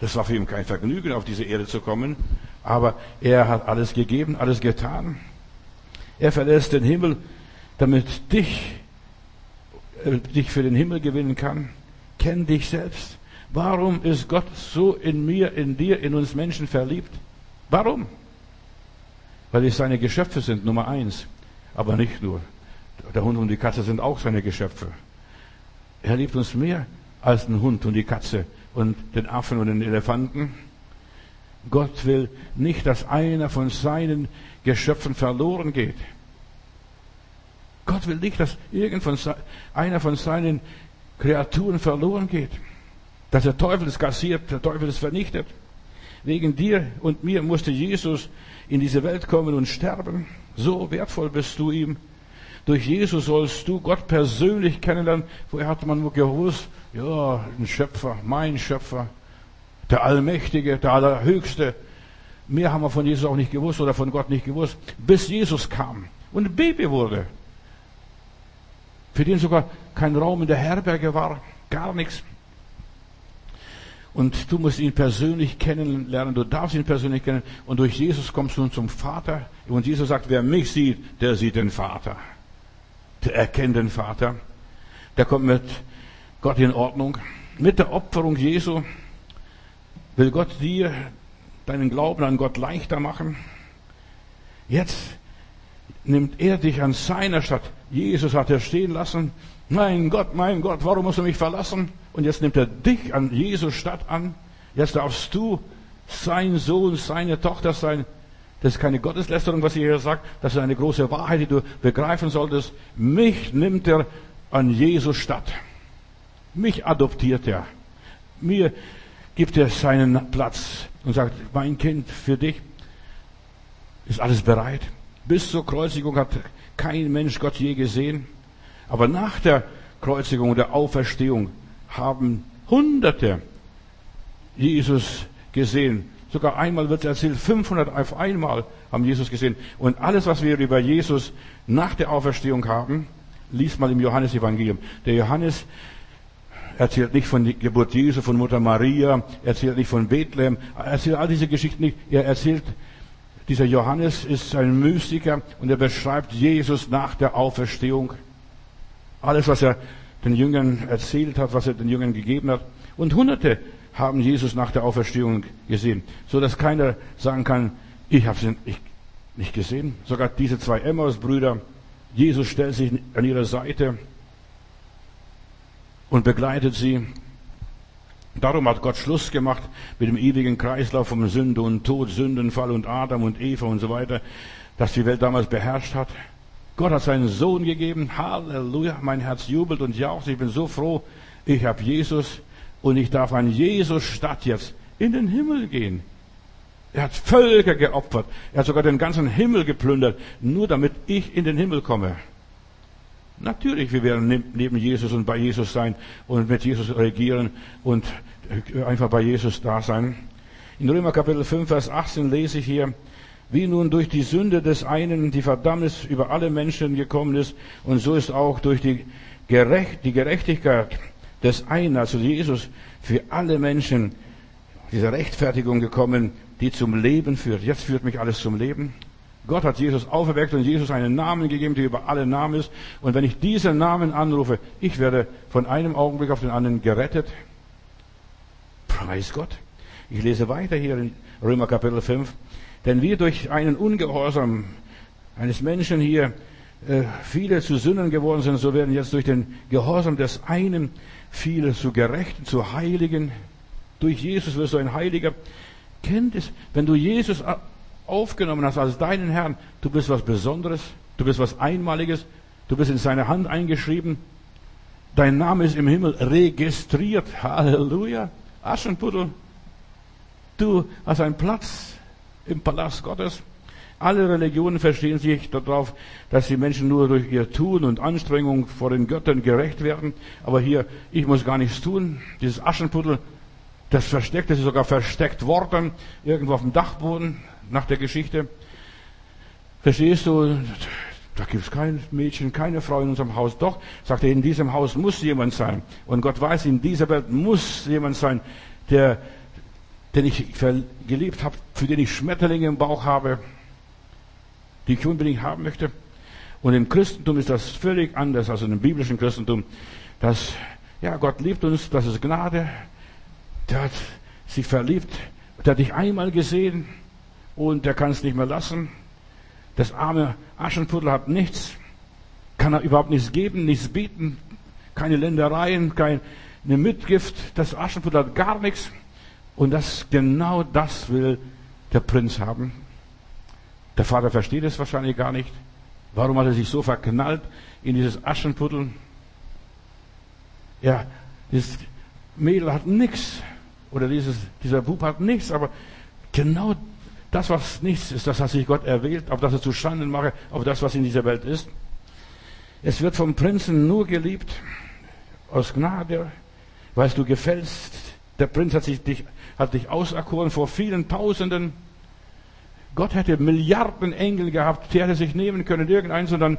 Das war für ihn kein Vergnügen, auf diese Erde zu kommen, aber er hat alles gegeben, alles getan. Er verlässt den Himmel, damit dich, äh, dich für den Himmel gewinnen kann. Kenn dich selbst. Warum ist Gott so in mir, in dir, in uns Menschen verliebt? Warum? Weil wir seine Geschöpfe sind, Nummer eins. Aber nicht nur. Der Hund und die Katze sind auch seine Geschöpfe. Er liebt uns mehr als den Hund und die Katze und den Affen und den Elefanten. Gott will nicht, dass einer von seinen Geschöpfen verloren geht. Gott will nicht, dass irgend von, einer von seinen Kreaturen verloren geht. Dass der Teufel es kassiert, der Teufel es vernichtet. Wegen dir und mir musste Jesus in diese Welt kommen und sterben. So wertvoll bist du ihm. Durch Jesus sollst du Gott persönlich kennenlernen. Vorher hatte man nur gewusst, ja, ein Schöpfer, mein Schöpfer, der Allmächtige, der Allerhöchste. Mehr haben wir von Jesus auch nicht gewusst oder von Gott nicht gewusst, bis Jesus kam und ein Baby wurde. Für den sogar kein Raum in der Herberge war, gar nichts. Und du musst ihn persönlich kennenlernen, du darfst ihn persönlich kennen. Und durch Jesus kommst du zum Vater. Und Jesus sagt, wer mich sieht, der sieht den Vater. Der erkennt den Vater. Der kommt mit Gott in Ordnung. Mit der Opferung Jesu will Gott dir deinen Glauben an Gott leichter machen. Jetzt nimmt er dich an seiner Stadt. Jesus hat er stehen lassen. Mein Gott, mein Gott, warum musst du mich verlassen? Und jetzt nimmt er dich an Jesus Stadt an. Jetzt darfst du sein Sohn, seine Tochter sein. Das ist keine Gotteslästerung, was ihr hier sagt. Das ist eine große Wahrheit, die du begreifen solltest. Mich nimmt er an Jesus Stadt. Mich adoptiert er. Mir gibt er seinen Platz und sagt, mein Kind, für dich ist alles bereit. Bis zur Kreuzigung hat kein Mensch Gott je gesehen. Aber nach der Kreuzigung und der Auferstehung haben Hunderte Jesus gesehen. Sogar einmal wird erzählt, 500 auf einmal haben Jesus gesehen. Und alles, was wir über Jesus nach der Auferstehung haben, liest mal im Johannesevangelium. Der Johannes erzählt nicht von der Geburt Jesu, von Mutter Maria, erzählt nicht von Bethlehem, erzählt all diese Geschichten nicht. Er erzählt, dieser Johannes ist ein Mystiker und er beschreibt Jesus nach der Auferstehung. Alles, was er den Jüngern erzählt hat, was er den Jüngern gegeben hat. Und Hunderte haben Jesus nach der Auferstehung gesehen, so dass keiner sagen kann, ich habe sie nicht gesehen. Sogar diese zwei Emmaus-Brüder, Jesus stellt sich an ihre Seite und begleitet sie. Darum hat Gott Schluss gemacht mit dem ewigen Kreislauf vom Sünde und Tod, Sündenfall und Adam und Eva und so weiter, das die Welt damals beherrscht hat. Gott hat seinen Sohn gegeben. Halleluja, mein Herz jubelt und jaucht. Ich bin so froh, ich habe Jesus und ich darf an Jesus statt jetzt in den Himmel gehen. Er hat Völker geopfert. Er hat sogar den ganzen Himmel geplündert, nur damit ich in den Himmel komme. Natürlich, wir werden neben Jesus und bei Jesus sein und mit Jesus regieren und einfach bei Jesus da sein. In Römer Kapitel 5, Vers 18 lese ich hier, wie nun durch die Sünde des einen die Verdammnis über alle Menschen gekommen ist, und so ist auch durch die, Gerecht, die Gerechtigkeit des einen, also Jesus, für alle Menschen diese Rechtfertigung gekommen, die zum Leben führt. Jetzt führt mich alles zum Leben. Gott hat Jesus auferweckt und Jesus einen Namen gegeben, der über alle Namen ist. Und wenn ich diesen Namen anrufe, ich werde von einem Augenblick auf den anderen gerettet. Preis Gott. Ich lese weiter hier in Römer Kapitel 5. Denn wir durch einen Ungehorsam eines Menschen hier äh, viele zu Sündern geworden sind, so werden jetzt durch den Gehorsam des einen viele zu Gerechten, zu Heiligen. Durch Jesus wirst du ein Heiliger. Kennt es, wenn du Jesus aufgenommen hast als deinen Herrn, du bist was Besonderes, du bist was Einmaliges, du bist in seine Hand eingeschrieben, dein Name ist im Himmel registriert. Halleluja. Aschenputtel, du hast einen Platz im Palast Gottes. Alle Religionen verstehen sich darauf, dass die Menschen nur durch ihr Tun und Anstrengung vor den Göttern gerecht werden. Aber hier, ich muss gar nichts tun. Dieses Aschenputtel, das versteckt, das ist sogar versteckt worden, irgendwo auf dem Dachboden nach der Geschichte. Verstehst du? Da gibt es kein Mädchen, keine Frau in unserem Haus. Doch, sagt er, in diesem Haus muss jemand sein. Und Gott weiß, in dieser Welt muss jemand sein, der, den ich geliebt habe, für den ich Schmetterlinge im Bauch habe, die ich unbedingt haben möchte. Und im Christentum ist das völlig anders als im biblischen Christentum. Das, ja, Gott liebt uns, das ist Gnade. Der hat sich verliebt, der hat dich einmal gesehen und der kann es nicht mehr lassen. Das arme Aschenputtel hat nichts, kann er überhaupt nichts geben, nichts bieten, keine Ländereien, keine Mitgift. Das Aschenputtel hat gar nichts. Und das, genau das will der Prinz haben. Der Vater versteht es wahrscheinlich gar nicht. Warum hat er sich so verknallt in dieses Aschenputtel? Ja, dieses Mädel hat nichts. Oder dieses, dieser Bub hat nichts, aber genau das, was nichts ist, das hat sich Gott erwählt, auf das er zu Schanden mache, auf das, was in dieser Welt ist. Es wird vom Prinzen nur geliebt, aus Gnade, weil du gefällst. Der Prinz hat, sich dich, hat dich auserkoren vor vielen Tausenden. Gott hätte Milliarden Engel gehabt, die hätte sich nehmen können, irgendeins und dann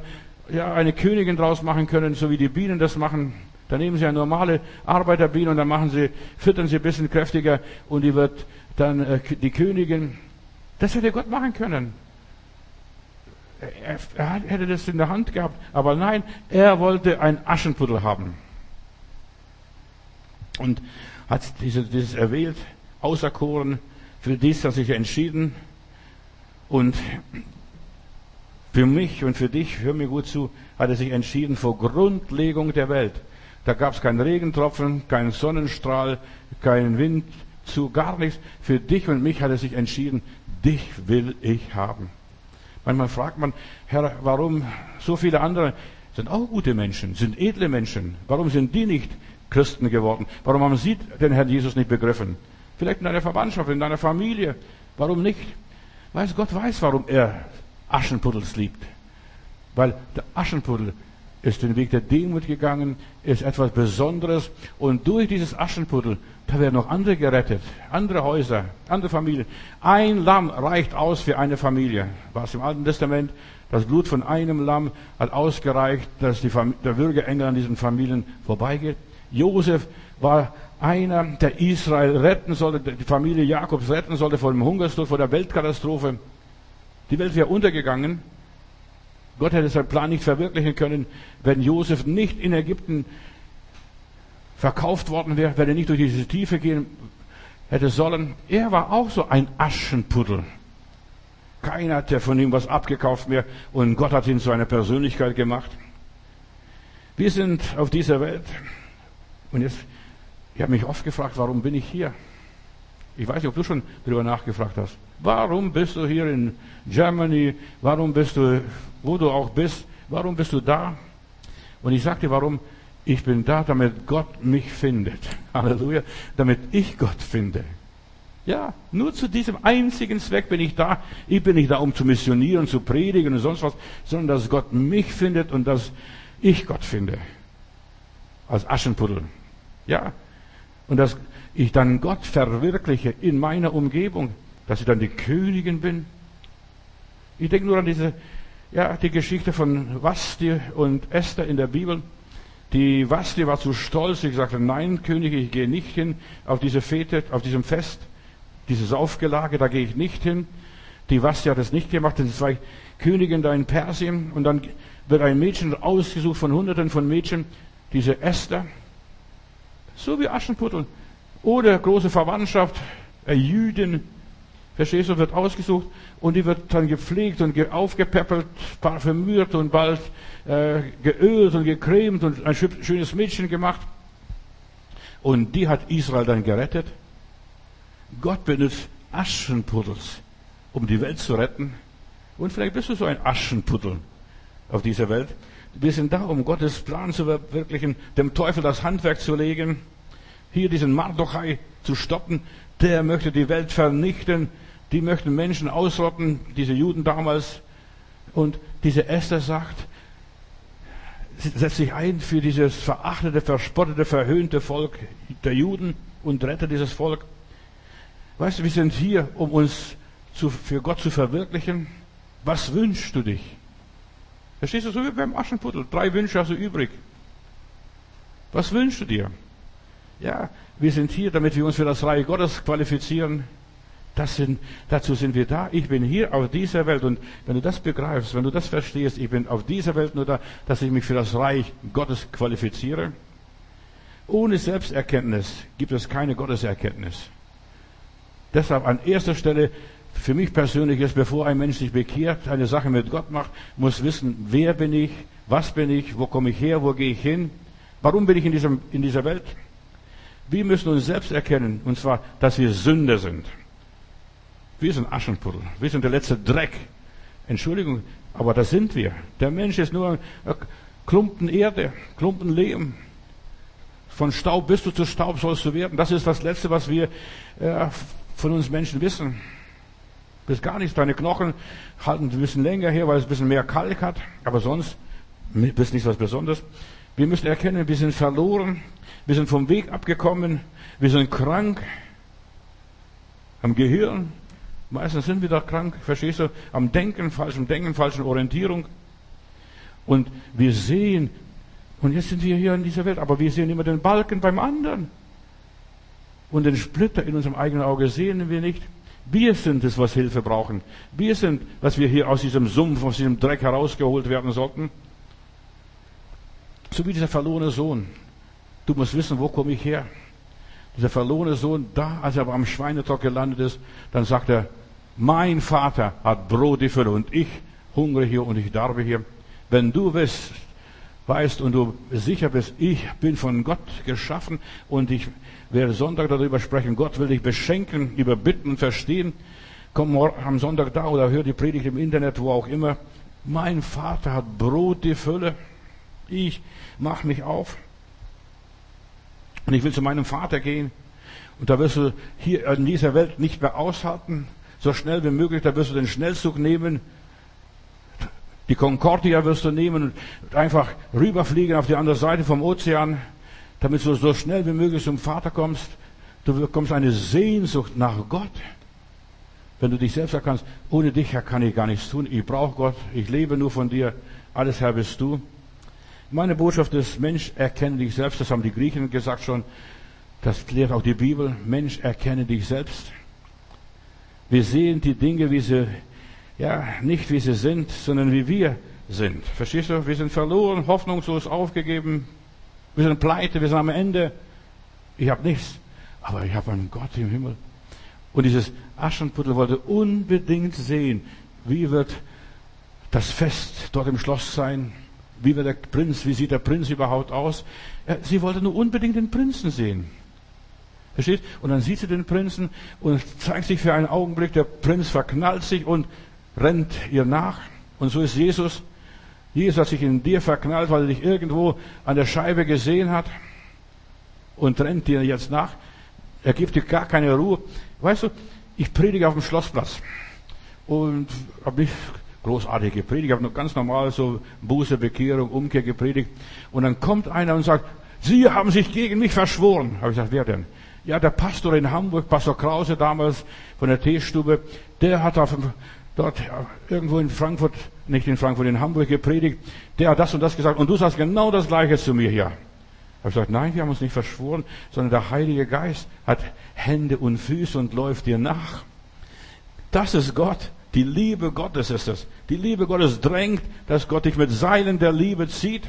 ja, eine Königin draus machen können, so wie die Bienen das machen. Da nehmen sie eine normale Arbeiterbiene und dann machen sie, füttern sie ein bisschen kräftiger und die wird dann äh, die Königin. Das hätte Gott machen können. Er, hätte das in der Hand gehabt, aber nein, er wollte ein Aschenputtel haben. Und hat dieses, dieses erwählt, auserkoren, für dies hat sich entschieden, und für mich und für dich, hör mir gut zu, hat er sich entschieden vor Grundlegung der Welt. Da gab es keinen Regentropfen, keinen Sonnenstrahl, keinen Wind zu, gar nichts. Für dich und mich hat er sich entschieden, dich will ich haben. Manchmal fragt man, Herr, warum so viele andere sind auch gute Menschen, sind edle Menschen. Warum sind die nicht Christen geworden? Warum haben sie den Herrn Jesus nicht begriffen? Vielleicht in deiner Verwandtschaft, in deiner Familie. Warum nicht? Weiß Gott weiß, warum er Aschenpuddels liebt. Weil der Aschenputtel ist den Weg der Demut gegangen, ist etwas Besonderes. Und durch dieses Aschenputtel, da werden noch andere gerettet, andere Häuser, andere Familien. Ein Lamm reicht aus für eine Familie. Was im Alten Testament, das Blut von einem Lamm hat ausgereicht, dass die der Würgeengel an diesen Familien vorbeigeht. Josef war einer, der Israel retten sollte, die Familie Jakobs retten sollte vor dem Hungerstod, vor der Weltkatastrophe. Die Welt wäre untergegangen. Gott hätte seinen Plan nicht verwirklichen können, wenn Josef nicht in Ägypten verkauft worden wäre, wenn er nicht durch diese Tiefe gehen hätte sollen. Er war auch so ein Aschenputtel. Keiner hat von ihm was abgekauft mehr und Gott hat ihn zu einer Persönlichkeit gemacht. Wir sind auf dieser Welt und jetzt, ich habe mich oft gefragt, warum bin ich hier? Ich weiß nicht, ob du schon darüber nachgefragt hast. Warum bist du hier in Germany? Warum bist du, wo du auch bist? Warum bist du da? Und ich sagte, warum? Ich bin da, damit Gott mich findet. Halleluja. Damit ich Gott finde. Ja, nur zu diesem einzigen Zweck bin ich da. Ich bin nicht da, um zu missionieren, zu predigen und sonst was, sondern dass Gott mich findet und dass ich Gott finde. Als Aschenputtel. Ja. Und dass ich dann Gott verwirkliche in meiner Umgebung dass ich dann die Königin bin. Ich denke nur an diese, ja, die Geschichte von Vasti und Esther in der Bibel. Die Vasti war zu stolz, sie sagte, nein, König, ich gehe nicht hin auf diese Fete, auf diesem Fest, dieses Aufgelage, da gehe ich nicht hin. Die Vasti hat es nicht gemacht, es war Königin da in Persien. Und dann wird ein Mädchen ausgesucht von Hunderten von Mädchen, diese Esther, so wie Aschenputtel, oder große Verwandtschaft, Jüdin, Verstehst du, wird ausgesucht und die wird dann gepflegt und aufgepäppelt, parfümiert und bald äh, geölt und gecremt und ein schönes Mädchen gemacht. Und die hat Israel dann gerettet. Gott benutzt Aschenpuddels, um die Welt zu retten. Und vielleicht bist du so ein Aschenputtel auf dieser Welt. Wir sind da, um Gottes Plan zu verwirklichen, dem Teufel das Handwerk zu legen, hier diesen Mardochai zu stoppen. Der möchte die Welt vernichten die möchten Menschen ausrotten, diese Juden damals. Und diese Esther sagt, setzt sich ein für dieses verachtete, verspottete, verhöhnte Volk der Juden und rettet dieses Volk. Weißt du, wir sind hier, um uns zu, für Gott zu verwirklichen. Was wünschst du dich? Verstehst du, so wie beim Aschenputtel. Drei Wünsche hast du übrig. Was wünschst du dir? Ja, wir sind hier, damit wir uns für das Reich Gottes qualifizieren. Das sind, dazu sind wir da. Ich bin hier auf dieser Welt. Und wenn du das begreifst, wenn du das verstehst, ich bin auf dieser Welt nur da, dass ich mich für das Reich Gottes qualifiziere. Ohne Selbsterkenntnis gibt es keine Gotteserkenntnis. Deshalb an erster Stelle für mich persönlich ist, bevor ein Mensch sich bekehrt, eine Sache mit Gott macht, muss wissen, wer bin ich, was bin ich, wo komme ich her, wo gehe ich hin, warum bin ich in, diesem, in dieser Welt. Wir müssen uns selbst erkennen, und zwar, dass wir Sünder sind. Wir sind Aschenputtel. Wir sind der letzte Dreck. Entschuldigung, aber das sind wir. Der Mensch ist nur ein Klumpen Erde, Klumpen Lehm. Von Staub bist du zu Staub sollst du werden. Das ist das Letzte, was wir äh, von uns Menschen wissen. Bis gar nichts. Deine Knochen halten ein bisschen länger her, weil es ein bisschen mehr Kalk hat. Aber sonst bist nichts was Besonderes. Wir müssen erkennen, wir sind verloren. Wir sind vom Weg abgekommen. Wir sind krank. Am Gehirn, Meistens sind wir da krank, verstehst du? Am Denken, falschem Denken, falschen Orientierung. Und wir sehen, und jetzt sind wir hier in dieser Welt, aber wir sehen immer den Balken beim anderen. Und den Splitter in unserem eigenen Auge sehen wir nicht. Wir sind es, was Hilfe brauchen. Wir sind, was wir hier aus diesem Sumpf, aus diesem Dreck herausgeholt werden sollten. So wie dieser verlorene Sohn. Du musst wissen, wo komme ich her? Dieser verlorene Sohn, da, als er am Schweinetrock gelandet ist, dann sagt er, mein Vater hat Brot die Fülle und ich hungere hier und ich darbe hier. Wenn du weißt, weißt und du sicher bist, ich bin von Gott geschaffen und ich werde Sonntag darüber sprechen, Gott will dich beschenken, überbitten und verstehen. Komm am Sonntag da oder hör die Predigt im Internet, wo auch immer. Mein Vater hat Brot die Fülle. Ich mach mich auf. Und ich will zu meinem Vater gehen. Und da wirst du hier in dieser Welt nicht mehr aushalten so schnell wie möglich, da wirst du den Schnellzug nehmen. Die Concordia wirst du nehmen und einfach rüberfliegen auf die andere Seite vom Ozean, damit du so schnell wie möglich zum Vater kommst. Du bekommst eine Sehnsucht nach Gott. Wenn du dich selbst erkannst, ohne dich, Herr, kann ich gar nichts tun. Ich brauche Gott. Ich lebe nur von dir. Alles, Herr, bist du. Meine Botschaft ist, Mensch, erkenne dich selbst. Das haben die Griechen gesagt schon. Das klärt auch die Bibel. Mensch, erkenne dich selbst. Wir sehen die Dinge, wie sie, ja, nicht wie sie sind, sondern wie wir sind. Verstehst du? Wir sind verloren, hoffnungslos aufgegeben. Wir sind pleite, wir sind am Ende. Ich habe nichts. Aber ich habe einen Gott im Himmel. Und dieses Aschenputtel wollte unbedingt sehen, wie wird das Fest dort im Schloss sein? Wie wird der Prinz, wie sieht der Prinz überhaupt aus? Sie wollte nur unbedingt den Prinzen sehen. Versteht? Und dann sieht sie den Prinzen und zeigt sich für einen Augenblick, der Prinz verknallt sich und rennt ihr nach. Und so ist Jesus. Jesus hat sich in dir verknallt, weil er dich irgendwo an der Scheibe gesehen hat und rennt dir jetzt nach. Er gibt dir gar keine Ruhe. Weißt du, ich predige auf dem Schlossplatz und habe nicht großartig gepredigt, ich habe nur ganz normal so Buße, Bekehrung, Umkehr gepredigt. Und dann kommt einer und sagt, Sie haben sich gegen mich verschworen. Habe ich gesagt, wer denn? Ja, der Pastor in Hamburg, Pastor Krause damals von der Teestube, der hat auf, dort irgendwo in Frankfurt, nicht in Frankfurt, in Hamburg gepredigt, der hat das und das gesagt und du sagst genau das Gleiche zu mir hier. Ich habe gesagt, nein, wir haben uns nicht verschworen, sondern der Heilige Geist hat Hände und Füße und läuft dir nach. Das ist Gott. Die Liebe Gottes ist es. Die Liebe Gottes drängt, dass Gott dich mit Seilen der Liebe zieht.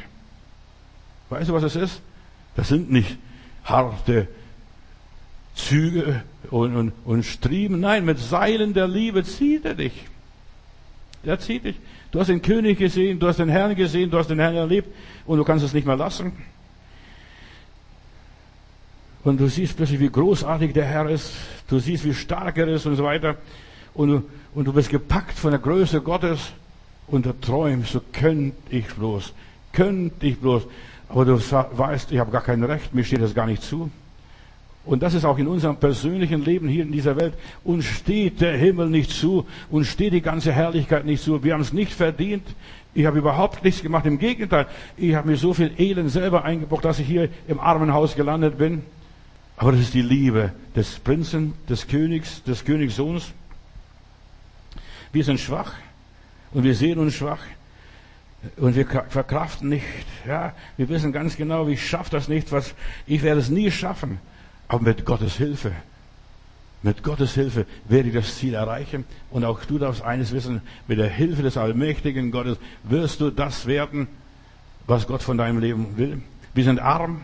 Weißt du, was es ist? Das sind nicht harte Züge und, und, und Striemen. Nein, mit Seilen der Liebe zieht er dich. Der zieht dich. Du hast den König gesehen, du hast den Herrn gesehen, du hast den Herrn erlebt und du kannst es nicht mehr lassen. Und du siehst plötzlich, wie großartig der Herr ist. Du siehst, wie stark er ist und so weiter. Und du, und du bist gepackt von der Größe Gottes und du träumst, so könnt ich bloß, könnt ich bloß. Aber du weißt, ich habe gar kein Recht, mir steht das gar nicht zu. Und das ist auch in unserem persönlichen Leben hier in dieser Welt. Uns steht der Himmel nicht zu, uns steht die ganze Herrlichkeit nicht zu. Wir haben es nicht verdient. Ich habe überhaupt nichts gemacht. Im Gegenteil, ich habe mir so viel Elend selber eingebrockt, dass ich hier im Armenhaus gelandet bin. Aber das ist die Liebe des Prinzen, des Königs, des Königssohns. Wir sind schwach und wir sehen uns schwach und wir verkraften nicht. Ja, wir wissen ganz genau, ich schaffe das nicht, was ich werde es nie schaffen. Aber mit Gottes Hilfe, mit Gottes Hilfe werde ich das Ziel erreichen. Und auch du darfst eines wissen: Mit der Hilfe des allmächtigen Gottes wirst du das werden, was Gott von deinem Leben will. Wir sind arm,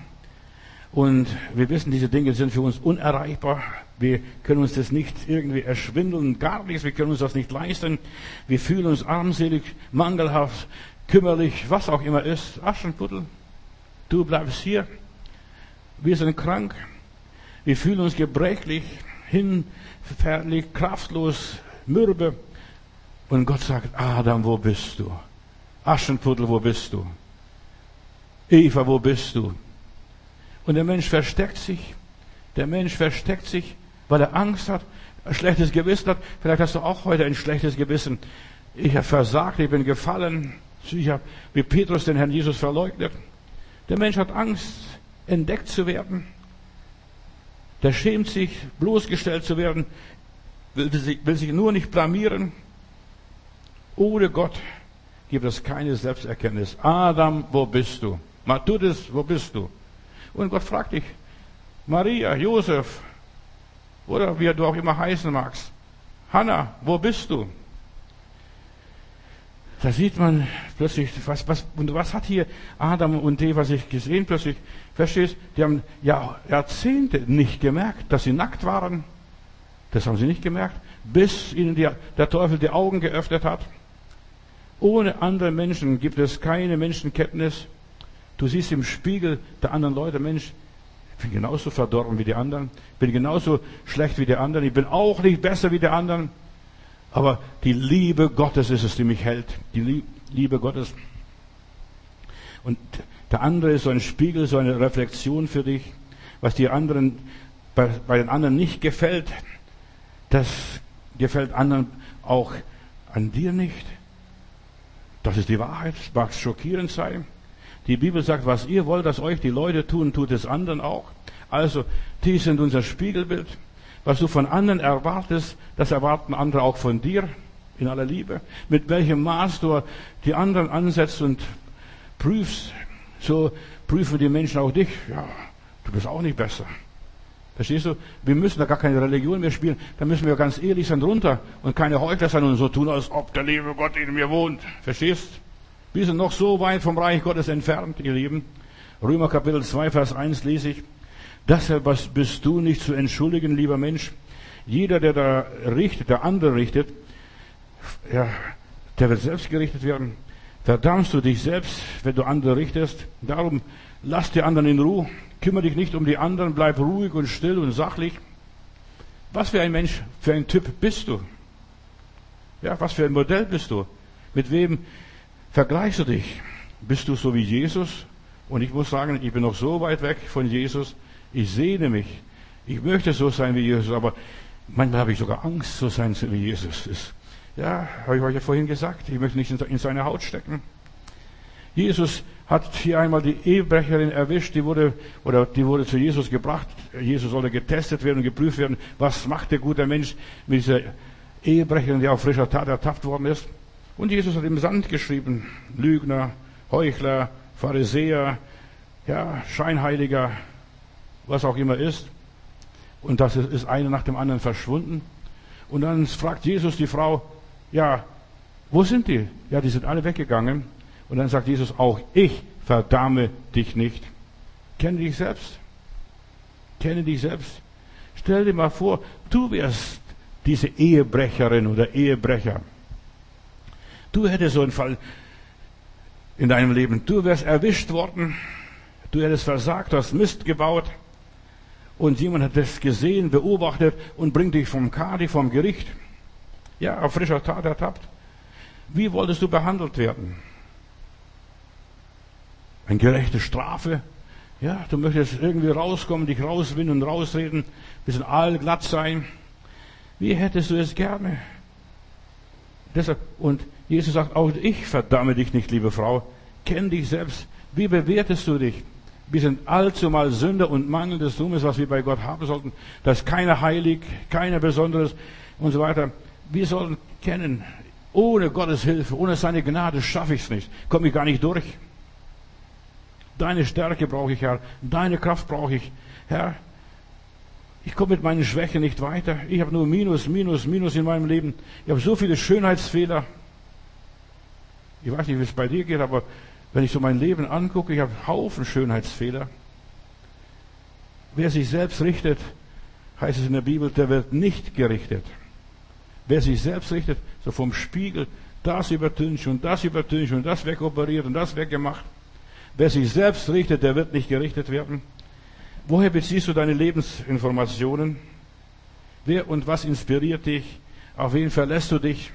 und wir wissen, diese Dinge sind für uns unerreichbar. Wir können uns das nicht irgendwie erschwindeln, gar nichts. Wir können uns das nicht leisten. Wir fühlen uns armselig, mangelhaft, kümmerlich, was auch immer ist. Aschenputtel, du bleibst hier. Wir sind krank. Wir fühlen uns gebrechlich, hinfällig, kraftlos, mürbe. Und Gott sagt, Adam, wo bist du? Aschenputtel, wo bist du? Eva, wo bist du? Und der Mensch versteckt sich. Der Mensch versteckt sich, weil er Angst hat, ein schlechtes Gewissen hat. Vielleicht hast du auch heute ein schlechtes Gewissen. Ich habe versagt, ich bin gefallen. Ich habe wie Petrus den Herrn Jesus verleugnet. Der Mensch hat Angst, entdeckt zu werden. Der schämt sich, bloßgestellt zu werden, will sich, will sich nur nicht blamieren. Ohne Gott gibt es keine Selbsterkenntnis. Adam, wo bist du? Matthäus, wo bist du? Und Gott fragt dich, Maria, Josef, oder wie du auch immer heißen magst, Hanna, wo bist du? Da sieht man plötzlich, was, was, und was hat hier Adam und Eva sich gesehen plötzlich? Verstehst? Die haben ja, Jahrzehnte nicht gemerkt, dass sie nackt waren. Das haben sie nicht gemerkt, bis ihnen die, der Teufel die Augen geöffnet hat. Ohne andere Menschen gibt es keine Menschenkenntnis. Du siehst im Spiegel der anderen Leute, Mensch, ich bin genauso verdorben wie die anderen, bin genauso schlecht wie die anderen, ich bin auch nicht besser wie die anderen. Aber die Liebe Gottes ist es, die mich hält. Die Liebe Gottes. Und der andere ist so ein Spiegel, so eine Reflexion für dich, was die anderen, bei, bei den anderen nicht gefällt, das gefällt anderen auch an dir nicht. Das ist die Wahrheit. Mag schockierend sein. Die Bibel sagt, was ihr wollt, dass euch die Leute tun, tut es anderen auch. Also, die sind unser Spiegelbild. Was du von anderen erwartest, das erwarten andere auch von dir in aller Liebe. Mit welchem Maß du die anderen ansetzt und prüfst, so prüfen die Menschen auch dich. Ja, du bist auch nicht besser. Verstehst du? Wir müssen da gar keine Religion mehr spielen. Da müssen wir ganz ehrlich sein runter und keine Heuchler sein und so tun, als ob der liebe Gott in mir wohnt. Verstehst? Wir sind noch so weit vom Reich Gottes entfernt, ihr Lieben. Römer Kapitel 2, Vers 1 lese ich. Deshalb bist du nicht zu entschuldigen, lieber Mensch. Jeder, der da richtet, der andere richtet, ja, der wird selbst gerichtet werden. Verdammst du dich selbst, wenn du andere richtest. Darum lass die anderen in Ruhe. Kümmere dich nicht um die anderen, bleib ruhig und still und sachlich. Was für ein Mensch, für ein Typ bist du? Ja, was für ein Modell bist du? Mit wem vergleichst du dich? Bist du so wie Jesus? Und ich muss sagen, ich bin noch so weit weg von Jesus. Ich sehne mich. Ich möchte so sein wie Jesus, aber manchmal habe ich sogar Angst, so sein wie Jesus ist. Ja, habe ich euch ja vorhin gesagt. Ich möchte nicht in seine Haut stecken. Jesus hat hier einmal die Ehebrecherin erwischt, die wurde, oder die wurde zu Jesus gebracht. Jesus sollte getestet werden und geprüft werden. Was macht der gute Mensch mit dieser Ehebrecherin, die auf frischer Tat ertappt worden ist? Und Jesus hat im Sand geschrieben. Lügner, Heuchler, Pharisäer, ja, Scheinheiliger, was auch immer ist. Und das ist einer nach dem anderen verschwunden. Und dann fragt Jesus die Frau, ja, wo sind die? Ja, die sind alle weggegangen. Und dann sagt Jesus, auch ich verdamme dich nicht. Kenne dich selbst. Kenne dich selbst. Stell dir mal vor, du wärst diese Ehebrecherin oder Ehebrecher. Du hättest so einen Fall in deinem Leben. Du wärst erwischt worden. Du hättest versagt, hast Mist gebaut. Und jemand hat das gesehen, beobachtet und bringt dich vom Kadi, vom Gericht. Ja, auf frischer Tat ertappt. Wie wolltest du behandelt werden? Eine gerechte Strafe. Ja, du möchtest irgendwie rauskommen, dich rauswinden und rausreden, bisschen allglatt sein. Wie hättest du es gerne? Deshalb, und Jesus sagt, auch ich verdamme dich nicht, liebe Frau. Kenn dich selbst. Wie bewertest du dich? Wir sind allzu mal Sünder und mangelndes Dummes, was wir bei Gott haben sollten. Da ist keiner heilig, keiner Besonderes und so weiter. Wir sollen kennen, ohne Gottes Hilfe, ohne seine Gnade schaffe ich es nicht. Komme ich gar nicht durch. Deine Stärke brauche ich, Herr. Deine Kraft brauche ich, Herr. Ich komme mit meinen Schwächen nicht weiter. Ich habe nur Minus, Minus, Minus in meinem Leben. Ich habe so viele Schönheitsfehler. Ich weiß nicht, wie es bei dir geht, aber wenn ich so mein Leben angucke, ich habe Haufen Schönheitsfehler. Wer sich selbst richtet, heißt es in der Bibel, der wird nicht gerichtet. Wer sich selbst richtet, so vom Spiegel, das übertüncht und das übertüncht und das wegoperiert und das weggemacht, Wer sich selbst richtet, der wird nicht gerichtet werden. Woher beziehst du deine Lebensinformationen? Wer und was inspiriert dich? Auf wen verlässt du dich?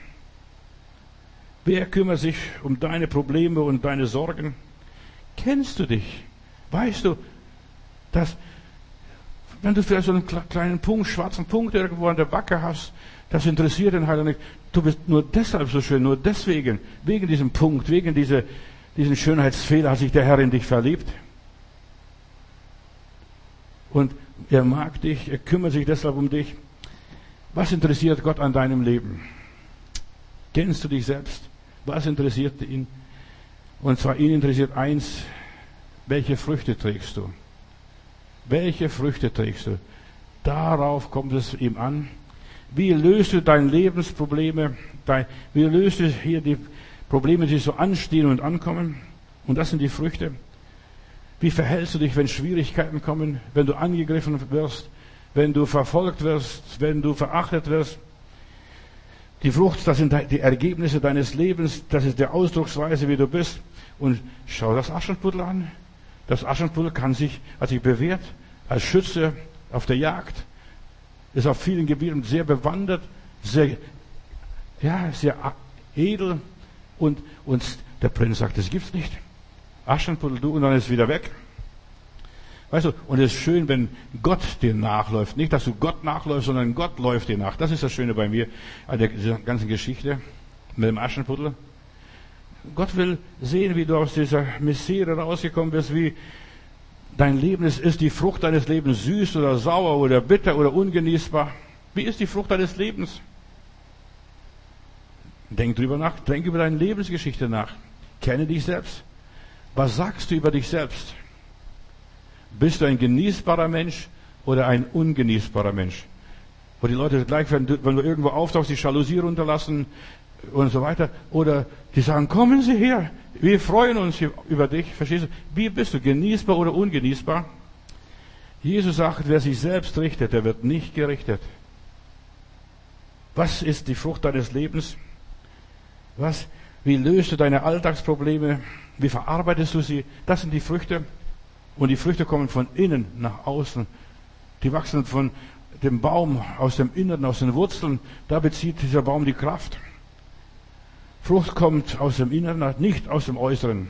Wer kümmert sich um deine Probleme und deine Sorgen? Kennst du dich? Weißt du, dass, wenn du vielleicht so einen kleinen Punkt, schwarzen Punkt irgendwo an der Backe hast, das interessiert den Heiligen nicht. Du bist nur deshalb so schön, nur deswegen, wegen diesem Punkt, wegen dieser diesen Schönheitsfehler hat sich der Herr in dich verliebt. Und er mag dich, er kümmert sich deshalb um dich. Was interessiert Gott an deinem Leben? Kennst du dich selbst? Was interessiert ihn? Und zwar ihn interessiert eins, welche Früchte trägst du? Welche Früchte trägst du? Darauf kommt es ihm an. Wie löst du deine Lebensprobleme? wie löst du hier die Probleme, die so anstehen und ankommen. Und das sind die Früchte. Wie verhältst du dich, wenn Schwierigkeiten kommen, wenn du angegriffen wirst, wenn du verfolgt wirst, wenn du verachtet wirst? Die Frucht, das sind die Ergebnisse deines Lebens, das ist die Ausdrucksweise, wie du bist. Und schau das Aschenputtel an. Das Aschenputtel kann sich, hat sich bewährt als Schütze auf der Jagd, ist auf vielen Gebieten sehr bewandert, sehr, ja, sehr edel, und, und der Prinz sagt, das gibt's nicht. Aschenputtel, du, und dann ist wieder weg. Weißt du, und es ist schön, wenn Gott dir nachläuft. Nicht, dass du Gott nachläufst, sondern Gott läuft dir nach. Das ist das Schöne bei mir, an der ganzen Geschichte mit dem Aschenputtel. Gott will sehen, wie du aus dieser Misere rausgekommen bist, wie dein Leben ist. Ist die Frucht deines Lebens süß oder sauer oder bitter oder ungenießbar? Wie ist die Frucht deines Lebens? Denk drüber nach, denk über deine Lebensgeschichte nach. Kenne dich selbst. Was sagst du über dich selbst? Bist du ein genießbarer Mensch oder ein ungenießbarer Mensch? Wo die Leute gleich, wenn du, wenn du irgendwo auftauchst, die Jalousie runterlassen und so weiter. Oder die sagen, kommen Sie her, wir freuen uns über dich. Verstehst du? Wie bist du, genießbar oder ungenießbar? Jesus sagt, wer sich selbst richtet, der wird nicht gerichtet. Was ist die Frucht deines Lebens? Was? Wie löst du deine Alltagsprobleme? Wie verarbeitest du sie? Das sind die Früchte. Und die Früchte kommen von innen nach außen. Die wachsen von dem Baum aus dem Inneren, aus den Wurzeln. Da bezieht dieser Baum die Kraft. Frucht kommt aus dem Inneren, nicht aus dem Äußeren.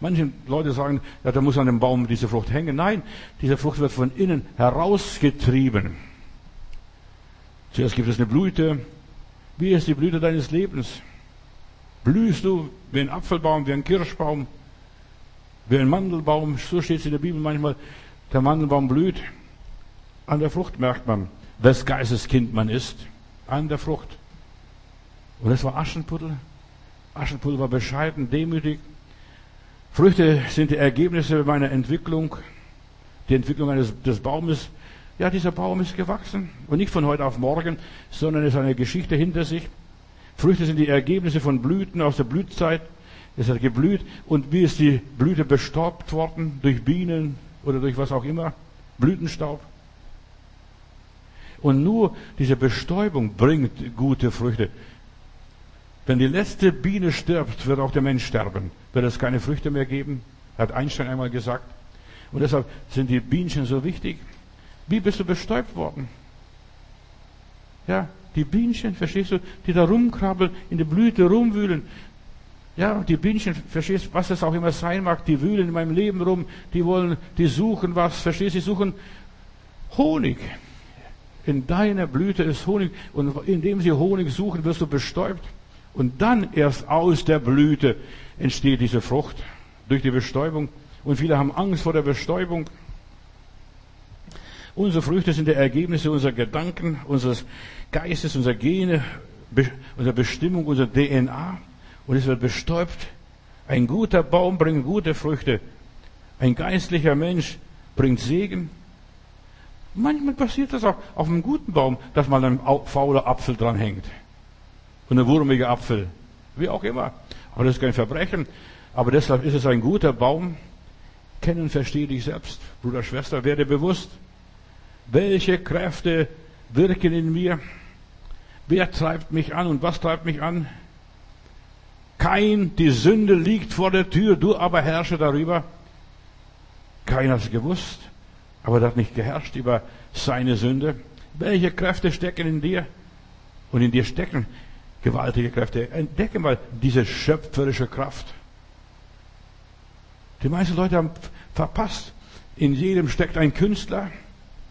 Manche Leute sagen, ja, da muss an dem Baum diese Frucht hängen. Nein, diese Frucht wird von innen herausgetrieben. Zuerst gibt es eine Blüte. Wie ist die Blüte deines Lebens? Blühst du wie ein Apfelbaum, wie ein Kirschbaum, wie ein Mandelbaum? So steht es in der Bibel manchmal. Der Mandelbaum blüht. An der Frucht merkt man, wes Geistes Kind man ist. An der Frucht. Und das war Aschenputtel. Aschenputtel war bescheiden, demütig. Früchte sind die Ergebnisse meiner Entwicklung. Die Entwicklung eines, des Baumes. Ja, dieser Baum ist gewachsen. Und nicht von heute auf morgen, sondern es ist eine Geschichte hinter sich. Früchte sind die Ergebnisse von Blüten aus der Blütezeit. Es hat geblüht und wie ist die Blüte bestaubt worden? Durch Bienen oder durch was auch immer? Blütenstaub. Und nur diese Bestäubung bringt gute Früchte. Wenn die letzte Biene stirbt, wird auch der Mensch sterben. Wird es keine Früchte mehr geben? Hat Einstein einmal gesagt. Und deshalb sind die Bienchen so wichtig. Wie bist du bestäubt worden? Ja, die Bienchen, verstehst du, die da rumkrabbeln, in der Blüte rumwühlen. Ja, die Bienchen, verstehst was es auch immer sein mag, die wühlen in meinem Leben rum, die wollen, die suchen was, verstehst du, sie suchen Honig. In deiner Blüte ist Honig und indem sie Honig suchen, wirst du bestäubt. Und dann erst aus der Blüte entsteht diese Frucht durch die Bestäubung. Und viele haben Angst vor der Bestäubung. Unsere Früchte sind die Ergebnisse unserer Gedanken, unseres Geistes, unserer Gene, unserer Bestimmung, unserer DNA. Und es wird bestäubt. Ein guter Baum bringt gute Früchte. Ein geistlicher Mensch bringt Segen. Manchmal passiert das auch auf einem guten Baum, dass mal ein fauler Apfel dran hängt. Und ein wurmiger Apfel. Wie auch immer. Aber das ist kein Verbrechen. Aber deshalb ist es ein guter Baum. Kennen, verstehe dich selbst. Bruder, Schwester, werde bewusst. Welche Kräfte wirken in mir? Wer treibt mich an und was treibt mich an? Kein, die Sünde liegt vor der Tür, du aber herrsche darüber. Keiner hat es gewusst, aber er hat nicht geherrscht über seine Sünde. Welche Kräfte stecken in dir? Und in dir stecken gewaltige Kräfte. Entdecke mal diese schöpferische Kraft. Die meisten Leute haben verpasst. In jedem steckt ein Künstler,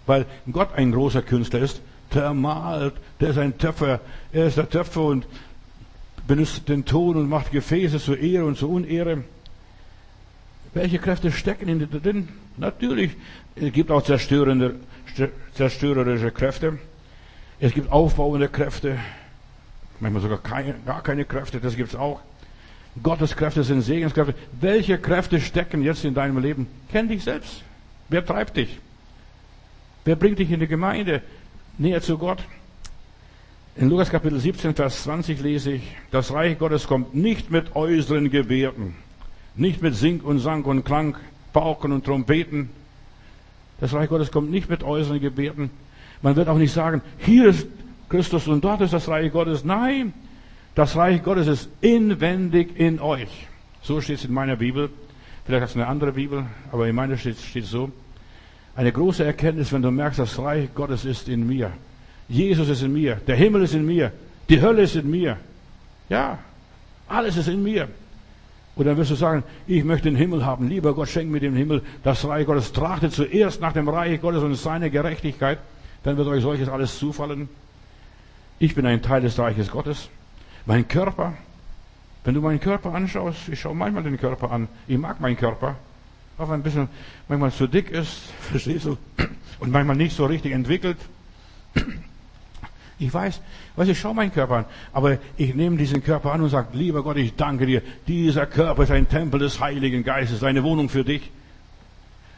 weil Gott ein großer Künstler ist. Der malt, der ist ein Töpfer, er ist der Töpfer und benutzt den Ton und macht Gefäße zur Ehre und zur Unehre. Welche Kräfte stecken in drin? Natürlich, es gibt auch zerstörende, zerstörerische Kräfte. Es gibt aufbauende Kräfte. Manchmal sogar keine, gar keine Kräfte, das gibt's auch. Gottes Kräfte sind Segenskräfte. Welche Kräfte stecken jetzt in deinem Leben? Kenn dich selbst. Wer treibt dich? Wer bringt dich in die Gemeinde näher zu Gott? In Lukas Kapitel 17, Vers 20 lese ich, das Reich Gottes kommt nicht mit äußeren Gebärden, nicht mit Sink und Sang und Klang, Pauken und Trompeten. Das Reich Gottes kommt nicht mit äußeren Gebärden. Man wird auch nicht sagen, hier ist Christus und dort ist das Reich Gottes. Nein, das Reich Gottes ist inwendig in euch. So steht es in meiner Bibel. Vielleicht hast du eine andere Bibel, aber in meiner steht es so. Eine große Erkenntnis, wenn du merkst, das Reich Gottes ist in mir. Jesus ist in mir. Der Himmel ist in mir. Die Hölle ist in mir. Ja, alles ist in mir. Und dann wirst du sagen, ich möchte den Himmel haben. Lieber Gott, schenk mir den Himmel. Das Reich Gottes trachtet zuerst nach dem Reich Gottes und seiner Gerechtigkeit. Dann wird euch solches alles zufallen. Ich bin ein Teil des Reiches Gottes. Mein Körper, Wenn du meinen Körper anschaust, ich schaue manchmal den Körper an, ich mag meinen Körper, auch wenn ein bisschen manchmal zu dick ist, verstehst du, und manchmal nicht so richtig entwickelt. Ich weiß, weiß ich schaue meinen Körper an, aber ich nehme diesen Körper an und sage, lieber Gott, ich danke dir, dieser Körper ist ein Tempel des Heiligen Geistes, eine Wohnung für dich.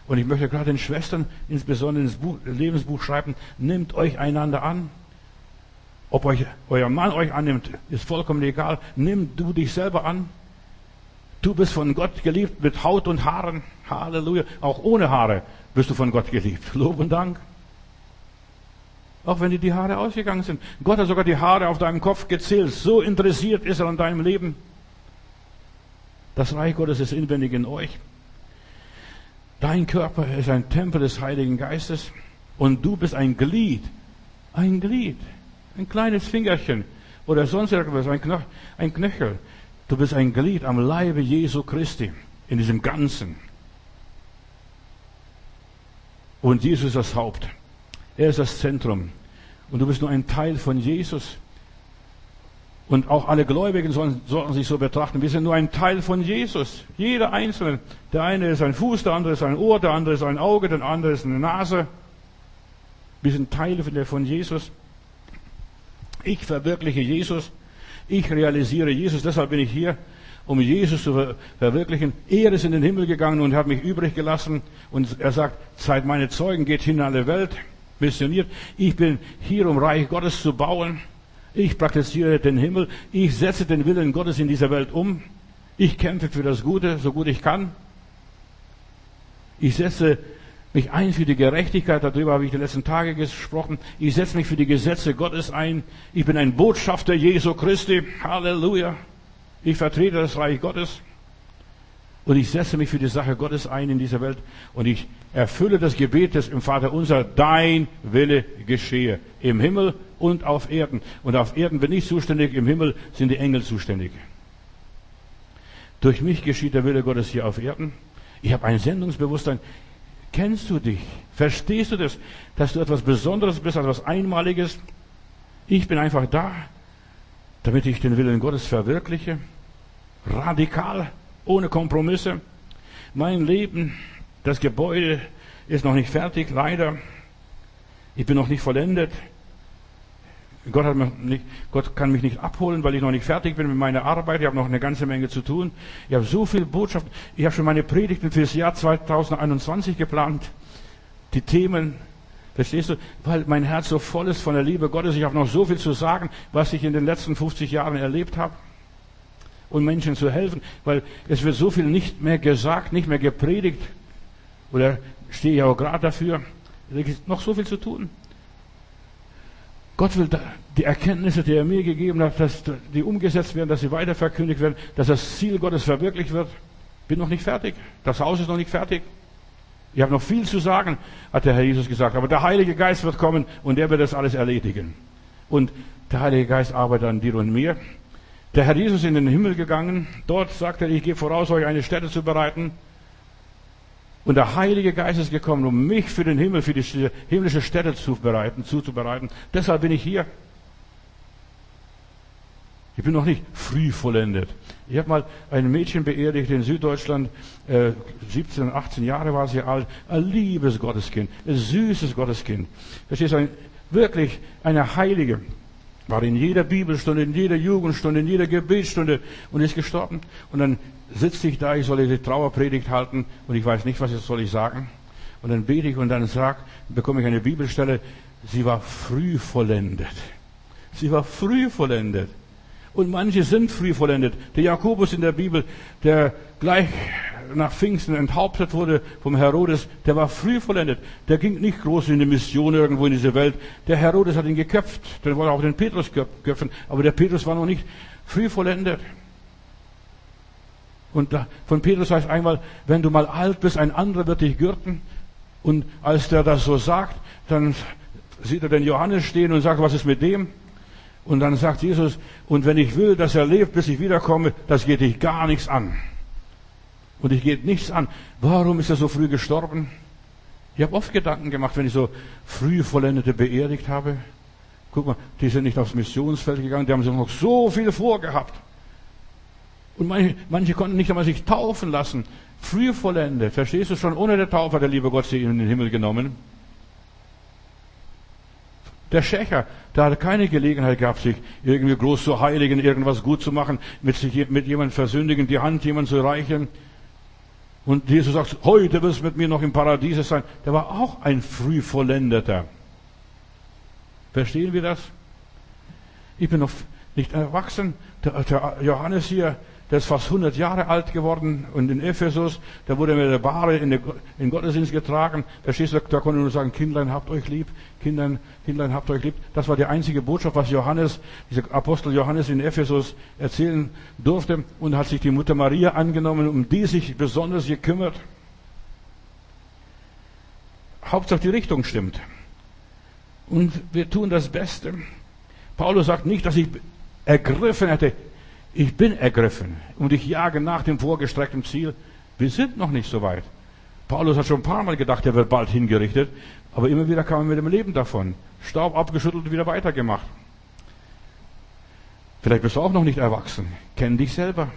Und ich möchte gerade den Schwestern insbesondere ins Buch, Lebensbuch schreiben, nimmt euch einander an. Ob euch, euer Mann euch annimmt, ist vollkommen egal. Nimm du dich selber an. Du bist von Gott geliebt mit Haut und Haaren. Halleluja. Auch ohne Haare bist du von Gott geliebt. Lob und Dank. Auch wenn dir die Haare ausgegangen sind. Gott hat sogar die Haare auf deinem Kopf gezählt. So interessiert ist er an deinem Leben. Das Reich Gottes ist inwendig in euch. Dein Körper ist ein Tempel des Heiligen Geistes und du bist ein Glied. Ein Glied. Ein kleines Fingerchen oder sonst irgendwas, ein, Knoch, ein Knöchel. Du bist ein Glied am Leibe Jesu Christi in diesem Ganzen. Und Jesus ist das Haupt. Er ist das Zentrum. Und du bist nur ein Teil von Jesus. Und auch alle Gläubigen sollen, sollten sich so betrachten. Wir sind nur ein Teil von Jesus. Jeder Einzelne. Der eine ist ein Fuß, der andere ist ein Ohr, der andere ist ein Auge, der andere ist eine Nase. Wir sind Teile von Jesus. Ich verwirkliche Jesus. Ich realisiere Jesus. Deshalb bin ich hier, um Jesus zu verwirklichen. Er ist in den Himmel gegangen und hat mich übrig gelassen. Und er sagt, seid meine Zeugen, geht hin in alle Welt missioniert. Ich bin hier, um Reich Gottes zu bauen. Ich praktiziere den Himmel. Ich setze den Willen Gottes in dieser Welt um. Ich kämpfe für das Gute, so gut ich kann. Ich setze mich ein für die Gerechtigkeit, darüber habe ich die letzten Tage gesprochen. Ich setze mich für die Gesetze Gottes ein. Ich bin ein Botschafter Jesu Christi. Halleluja. Ich vertrete das Reich Gottes. Und ich setze mich für die Sache Gottes ein in dieser Welt und ich erfülle das Gebet des im Vater unser, dein Wille geschehe. Im Himmel und auf Erden. Und auf Erden bin ich zuständig, im Himmel sind die Engel zuständig. Durch mich geschieht der Wille Gottes hier auf Erden. Ich habe ein Sendungsbewusstsein. Kennst du dich? Verstehst du das? Dass du etwas Besonderes bist, etwas Einmaliges? Ich bin einfach da, damit ich den Willen Gottes verwirkliche. Radikal ohne Kompromisse. Mein Leben, das Gebäude ist noch nicht fertig, leider. Ich bin noch nicht vollendet. Gott, nicht, Gott kann mich nicht abholen, weil ich noch nicht fertig bin mit meiner Arbeit. Ich habe noch eine ganze Menge zu tun. Ich habe so viel Botschaft. Ich habe schon meine Predigten für das Jahr 2021 geplant. Die Themen, verstehst du? Weil mein Herz so voll ist von der Liebe Gottes. Ich habe noch so viel zu sagen, was ich in den letzten 50 Jahren erlebt habe und Menschen zu helfen, weil es wird so viel nicht mehr gesagt, nicht mehr gepredigt. Oder stehe ich auch gerade dafür. Es gibt noch so viel zu tun. Gott will die Erkenntnisse, die er mir gegeben hat, dass die umgesetzt werden, dass sie weiter verkündigt werden, dass das Ziel Gottes verwirklicht wird. Bin noch nicht fertig. Das Haus ist noch nicht fertig. Ich habe noch viel zu sagen, hat der Herr Jesus gesagt. Aber der Heilige Geist wird kommen und er wird das alles erledigen. Und der Heilige Geist arbeitet an dir und mir. Der Herr Jesus ist in den Himmel gegangen. Dort sagt er, ich gehe voraus, euch eine Stätte zu bereiten. Und der Heilige Geist ist gekommen, um mich für den Himmel, für die himmlische Stätte zu bereiten, zuzubereiten. Deshalb bin ich hier. Ich bin noch nicht früh vollendet. Ich habe mal ein Mädchen beerdigt in Süddeutschland, äh, 17, 18 Jahre war sie alt, ein liebes Gotteskind, ein süßes Gotteskind. Das ist ein, wirklich eine Heilige war in jeder Bibelstunde, in jeder Jugendstunde, in jeder Gebetsstunde und ist gestorben. Und dann sitze ich da, ich soll die Trauerpredigt halten und ich weiß nicht, was jetzt soll ich sagen. Und dann bete ich und dann sag, bekomme ich eine Bibelstelle, sie war früh vollendet. Sie war früh vollendet. Und manche sind früh vollendet. Der Jakobus in der Bibel, der gleich nach Pfingsten enthauptet wurde vom Herodes, der war früh vollendet. Der ging nicht groß in die Mission irgendwo in diese Welt. Der Herodes hat ihn geköpft. Der wollte auch den Petrus köpfen. Aber der Petrus war noch nicht früh vollendet. Und von Petrus heißt einmal, wenn du mal alt bist, ein anderer wird dich gürten. Und als der das so sagt, dann sieht er den Johannes stehen und sagt, was ist mit dem? Und dann sagt Jesus, und wenn ich will, dass er lebt, bis ich wiederkomme, das geht dich gar nichts an. Und ich geht nichts an. Warum ist er so früh gestorben? Ich habe oft Gedanken gemacht, wenn ich so früh Vollendete beerdigt habe. Guck mal, die sind nicht aufs Missionsfeld gegangen, die haben sich noch so viel vorgehabt. Und manche, manche konnten nicht einmal sich taufen lassen. Früh vollendet. Verstehst du schon? Ohne der Taufe hat der liebe Gott sie in den Himmel genommen. Der Schächer, der hatte keine Gelegenheit gehabt, sich irgendwie groß zu heiligen, irgendwas gut zu machen, mit, sich, mit jemandem versündigen, die Hand jemand zu reichen. Und Jesus sagt, heute wirst du mit mir noch im Paradiese sein. Der war auch ein Frühvollendeter. Verstehen wir das? Ich bin noch nicht erwachsen. Der, der Johannes hier, der ist fast 100 Jahre alt geworden und in Ephesus, da wurde mir der Bahre in den Gottesdienst getragen. Verstehst du, da konnte nur sagen, Kindlein habt euch lieb, Kindlein, Kindlein habt euch lieb. Das war die einzige Botschaft, was Johannes, dieser Apostel Johannes in Ephesus erzählen durfte und hat sich die Mutter Maria angenommen, um die sich besonders gekümmert. Hauptsache die Richtung stimmt. Und wir tun das Beste. Paulus sagt nicht, dass ich ergriffen hätte, ich bin ergriffen und ich jage nach dem vorgestreckten Ziel. Wir sind noch nicht so weit. Paulus hat schon ein paar Mal gedacht, er wird bald hingerichtet, aber immer wieder kam er mit dem Leben davon. Staub abgeschüttelt und wieder weitergemacht. Vielleicht bist du auch noch nicht erwachsen. Kenn dich selber.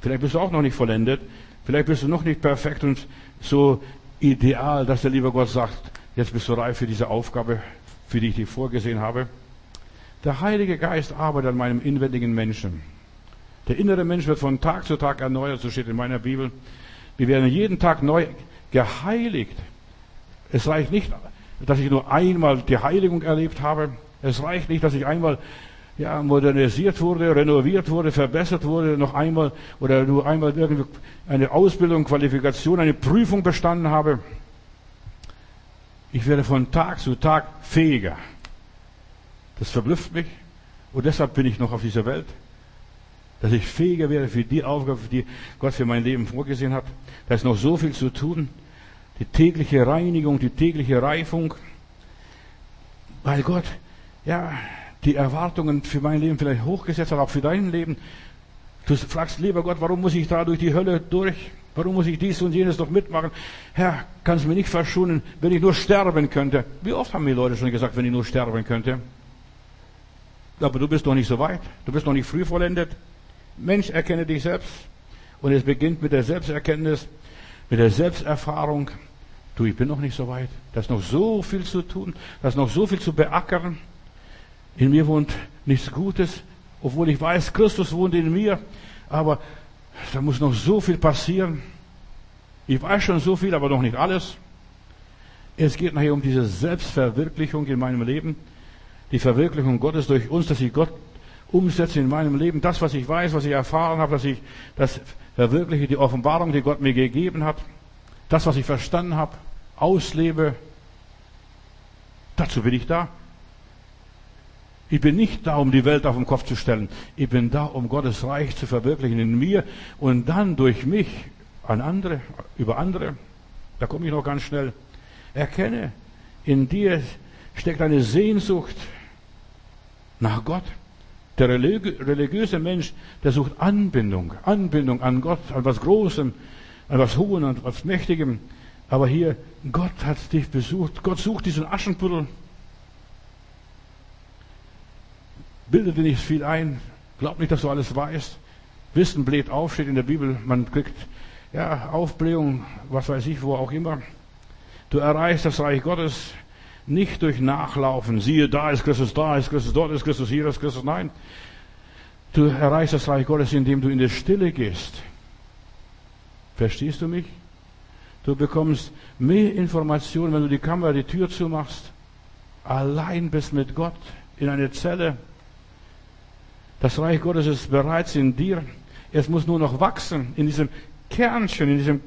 Vielleicht bist du auch noch nicht vollendet. Vielleicht bist du noch nicht perfekt und so ideal, dass der liebe Gott sagt, jetzt bist du reif für diese Aufgabe, für die ich dir vorgesehen habe. Der Heilige Geist arbeitet an meinem inwendigen Menschen. Der innere Mensch wird von Tag zu Tag erneuert, so steht in meiner Bibel. Wir werden jeden Tag neu geheiligt. Es reicht nicht, dass ich nur einmal die Heiligung erlebt habe. Es reicht nicht, dass ich einmal ja, modernisiert wurde, renoviert wurde, verbessert wurde, noch einmal oder nur einmal irgendwie eine Ausbildung, Qualifikation, eine Prüfung bestanden habe. Ich werde von Tag zu Tag fähiger. Das verblüfft mich. Und deshalb bin ich noch auf dieser Welt. Dass ich fähiger wäre für die Aufgabe, die Gott für mein Leben vorgesehen hat. Da ist noch so viel zu tun. Die tägliche Reinigung, die tägliche Reifung. Weil Gott, ja, die Erwartungen für mein Leben vielleicht hochgesetzt hat, auch für dein Leben. Du fragst, lieber Gott, warum muss ich da durch die Hölle durch? Warum muss ich dies und jenes noch mitmachen? Herr, kannst du mir nicht verschonen, wenn ich nur sterben könnte? Wie oft haben mir Leute schon gesagt, wenn ich nur sterben könnte? Aber du bist noch nicht so weit. Du bist noch nicht früh vollendet. Mensch, erkenne dich selbst. Und es beginnt mit der Selbsterkenntnis, mit der Selbsterfahrung. Du, ich bin noch nicht so weit. Da ist noch so viel zu tun. Da ist noch so viel zu beackern. In mir wohnt nichts Gutes, obwohl ich weiß, Christus wohnt in mir. Aber da muss noch so viel passieren. Ich weiß schon so viel, aber noch nicht alles. Es geht nachher um diese Selbstverwirklichung in meinem Leben die Verwirklichung Gottes durch uns, dass ich Gott umsetze in meinem Leben. Das, was ich weiß, was ich erfahren habe, dass ich das verwirkliche, die Offenbarung, die Gott mir gegeben hat. Das, was ich verstanden habe, auslebe. Dazu bin ich da. Ich bin nicht da, um die Welt auf den Kopf zu stellen. Ich bin da, um Gottes Reich zu verwirklichen in mir und dann durch mich an andere, über andere. Da komme ich noch ganz schnell. Erkenne, in dir steckt eine Sehnsucht nach Gott. Der religiöse Mensch, der sucht Anbindung, Anbindung an Gott, an was Großem, an was Hohem, an was Mächtigem. Aber hier, Gott hat dich besucht. Gott sucht diesen Aschenputtel. Bilde dir nicht viel ein. Glaub nicht, dass du alles weißt. Wissen bläht auf, steht in der Bibel. Man kriegt, ja, Aufblähung, was weiß ich, wo auch immer. Du erreichst das Reich Gottes nicht durch Nachlaufen, siehe, da ist Christus, da ist Christus, dort ist Christus, hier ist Christus. Nein. Du erreichst das Reich Gottes, indem du in die Stille gehst. Verstehst du mich? Du bekommst mehr Informationen, wenn du die Kamera, die Tür zumachst. Allein bist mit Gott in einer Zelle. Das Reich Gottes ist bereits in dir. Es muss nur noch wachsen in diesem Kernchen, in diesem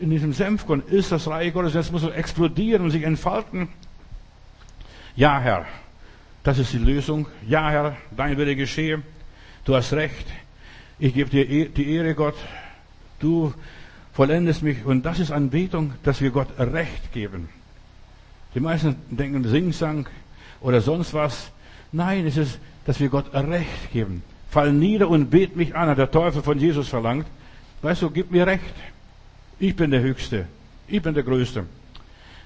in diesem Senfkorn ist das Reich Gottes. Jetzt muss explodieren und sich entfalten. Ja, Herr, das ist die Lösung. Ja, Herr, dein Wille geschehe. Du hast recht. Ich gebe dir e-, die Ehre, Gott. Du vollendest mich. Und das ist Anbetung, dass wir Gott Recht geben. Die meisten denken Singsang oder sonst was. Nein, es ist, dass wir Gott Recht geben. Fall nieder und bet mich an, hat der Teufel von Jesus verlangt. Weißt du, gib mir Recht. Ich bin der Höchste. Ich bin der Größte.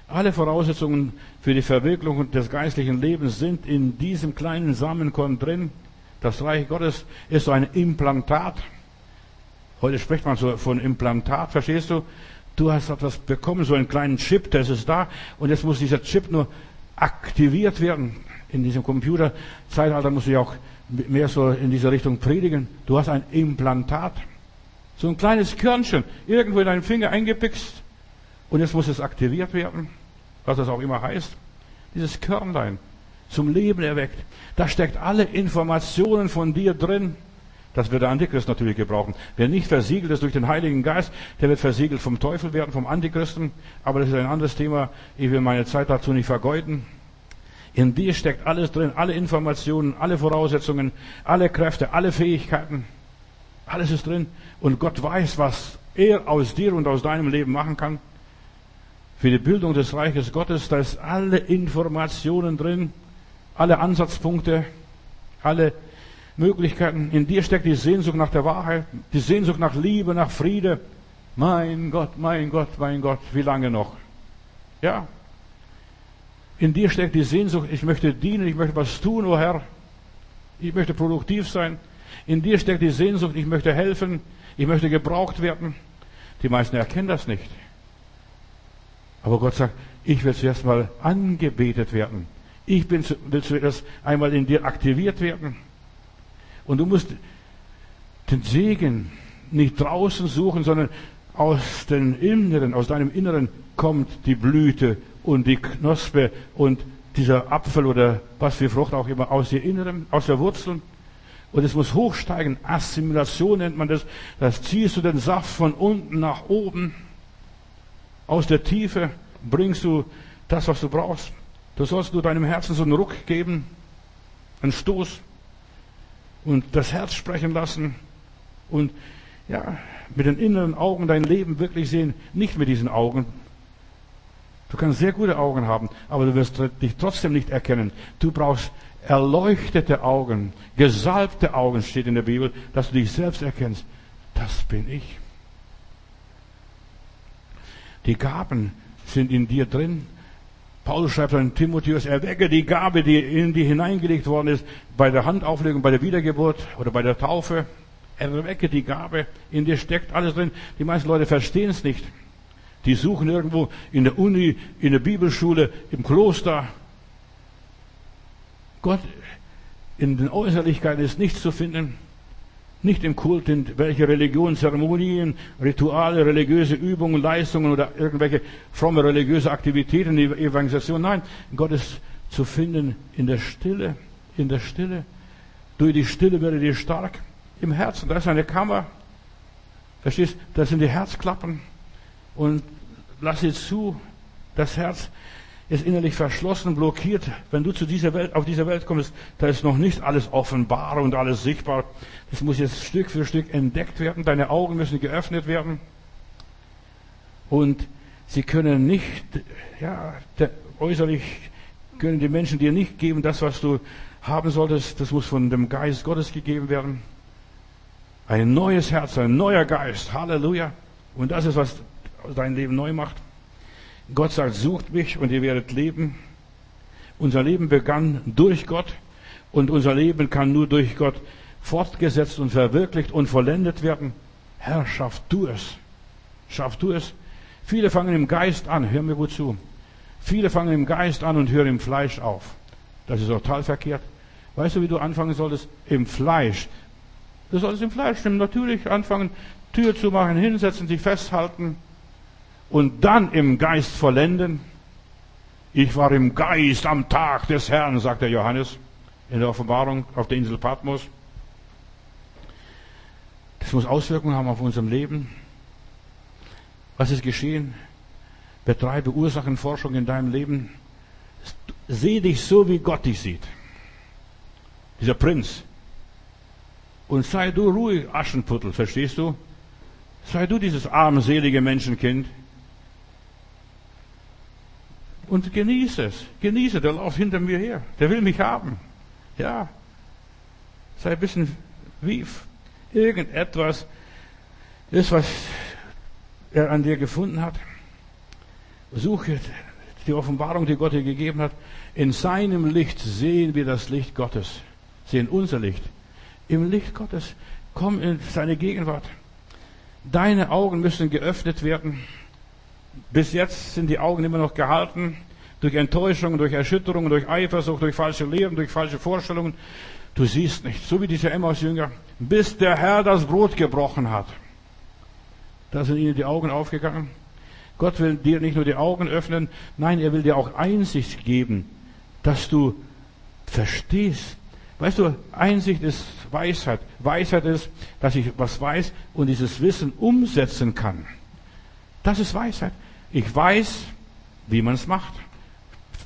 Alle Voraussetzungen für die Verwirklichung des geistlichen Lebens sind in diesem kleinen Samenkorn drin. Das Reich Gottes ist so ein Implantat. Heute spricht man so von Implantat, verstehst du? Du hast etwas bekommen, so einen kleinen Chip, das ist da, und jetzt muss dieser Chip nur aktiviert werden. In diesem Computerzeitalter muss ich auch mehr so in diese Richtung predigen. Du hast ein Implantat. So ein kleines Körnchen, irgendwo in deinen Finger eingepickst. Und jetzt muss es aktiviert werden, was das auch immer heißt. Dieses Körnlein zum Leben erweckt. Da steckt alle Informationen von dir drin. Das wird der Antichrist natürlich gebrauchen. Wer nicht versiegelt ist durch den Heiligen Geist, der wird versiegelt vom Teufel werden, vom Antichristen. Aber das ist ein anderes Thema. Ich will meine Zeit dazu nicht vergeuden. In dir steckt alles drin, alle Informationen, alle Voraussetzungen, alle Kräfte, alle Fähigkeiten. Alles ist drin. Und Gott weiß, was er aus dir und aus deinem Leben machen kann. Für die Bildung des Reiches Gottes, da ist alle Informationen drin, alle Ansatzpunkte, alle Möglichkeiten. In dir steckt die Sehnsucht nach der Wahrheit, die Sehnsucht nach Liebe, nach Friede. Mein Gott, mein Gott, mein Gott, wie lange noch? Ja. In dir steckt die Sehnsucht, ich möchte dienen, ich möchte was tun, o oh Herr. Ich möchte produktiv sein. In dir steckt die Sehnsucht, ich möchte helfen, ich möchte gebraucht werden. Die meisten erkennen das nicht. Aber Gott sagt, ich will zuerst mal angebetet werden. Ich bin, will zuerst einmal in dir aktiviert werden. Und du musst den Segen nicht draußen suchen, sondern aus dem Inneren, aus deinem Inneren kommt die Blüte und die Knospe und dieser Apfel oder was für Frucht auch immer aus dir Inneren, aus der Wurzel. Und es muss hochsteigen. Assimilation nennt man das. Das ziehst du den Saft von unten nach oben. Aus der Tiefe bringst du das, was du brauchst. Du sollst nur deinem Herzen so einen Ruck geben, einen Stoß und das Herz sprechen lassen und ja, mit den inneren Augen dein Leben wirklich sehen, nicht mit diesen Augen. Du kannst sehr gute Augen haben, aber du wirst dich trotzdem nicht erkennen. Du brauchst erleuchtete Augen, gesalbte Augen steht in der Bibel, dass du dich selbst erkennst. Das bin ich. Die Gaben sind in dir drin. Paulus schreibt an Timotheus, erwecke die Gabe, die in dir hineingelegt worden ist, bei der Handauflegung, bei der Wiedergeburt oder bei der Taufe. Erwecke die Gabe, in dir steckt alles drin. Die meisten Leute verstehen es nicht. Die suchen irgendwo in der Uni, in der Bibelschule, im Kloster. Gott in den Äußerlichkeiten ist nichts zu finden. Nicht im Kult, in welche Religion, Zeremonien, Rituale, religiöse Übungen, Leistungen oder irgendwelche fromme religiöse Aktivitäten, Evangelisation. Nein, Gott ist zu finden in der Stille, in der Stille. Durch die Stille werde dir stark im Herzen. Da ist eine Kammer. Verstehst? Das sind die Herzklappen. Und lass sie zu. Das Herz ist innerlich verschlossen, blockiert. Wenn du zu dieser Welt, auf dieser Welt kommst, da ist noch nicht alles offenbar und alles sichtbar. Das muss jetzt Stück für Stück entdeckt werden. Deine Augen müssen geöffnet werden. Und sie können nicht, ja, äußerlich können die Menschen dir nicht geben, das, was du haben solltest. Das muss von dem Geist Gottes gegeben werden. Ein neues Herz, ein neuer Geist. Halleluja. Und das ist, was dein Leben neu macht. Gott sagt, sucht mich und ihr werdet leben. Unser Leben begann durch Gott und unser Leben kann nur durch Gott fortgesetzt und verwirklicht und vollendet werden. Herr, schaff du es. Schaff du es. Viele fangen im Geist an, hör mir gut zu. Viele fangen im Geist an und hören im Fleisch auf. Das ist total verkehrt. Weißt du, wie du anfangen solltest? Im Fleisch. Du solltest im Fleisch natürlich anfangen, Tür zu machen, hinsetzen, sich festhalten, und dann im Geist vollenden. Ich war im Geist am Tag des Herrn, sagt der Johannes in der Offenbarung auf der Insel Patmos. Das muss Auswirkungen haben auf unserem Leben. Was ist geschehen? Betreibe Ursachenforschung in deinem Leben. Seh dich so, wie Gott dich sieht. Dieser Prinz. Und sei du ruhig, Aschenputtel, verstehst du? Sei du dieses armselige Menschenkind. Und genieße es. Genieße, der läuft hinter mir her. Der will mich haben. Ja. Sei ein bisschen wie irgendetwas ist, was er an dir gefunden hat. Suche die Offenbarung, die Gott dir gegeben hat. In seinem Licht sehen wir das Licht Gottes. Sehen unser Licht. im Licht Gottes. Komm in seine Gegenwart. Deine Augen müssen geöffnet werden. Bis jetzt sind die Augen immer noch gehalten durch Enttäuschung, durch Erschütterung, durch Eifersucht, durch falsche Lehren, durch falsche Vorstellungen. Du siehst nicht, so wie diese Emmaus-Jünger, bis der Herr das Brot gebrochen hat. Da sind ihnen die Augen aufgegangen. Gott will dir nicht nur die Augen öffnen, nein, er will dir auch Einsicht geben, dass du verstehst. Weißt du, Einsicht ist Weisheit. Weisheit ist, dass ich was weiß und dieses Wissen umsetzen kann. Das ist Weisheit. Ich weiß, wie man es macht.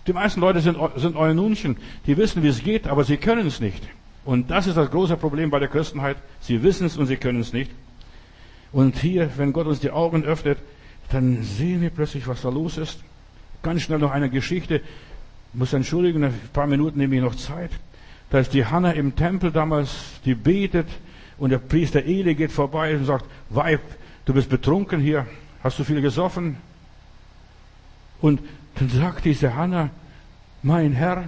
Die meisten Leute sind, sind Eunuchen. Die wissen, wie es geht, aber sie können es nicht. Und das ist das große Problem bei der Christenheit. Sie wissen es und sie können es nicht. Und hier, wenn Gott uns die Augen öffnet, dann sehen wir plötzlich, was da los ist. Ganz schnell noch eine Geschichte. Ich muss entschuldigen, ein paar Minuten nehme ich noch Zeit. Da ist die Hanna im Tempel damals, die betet und der Priester Eli geht vorbei und sagt, Weib, du bist betrunken hier, hast du viel gesoffen? Und dann sagt diese Hanna, mein Herr,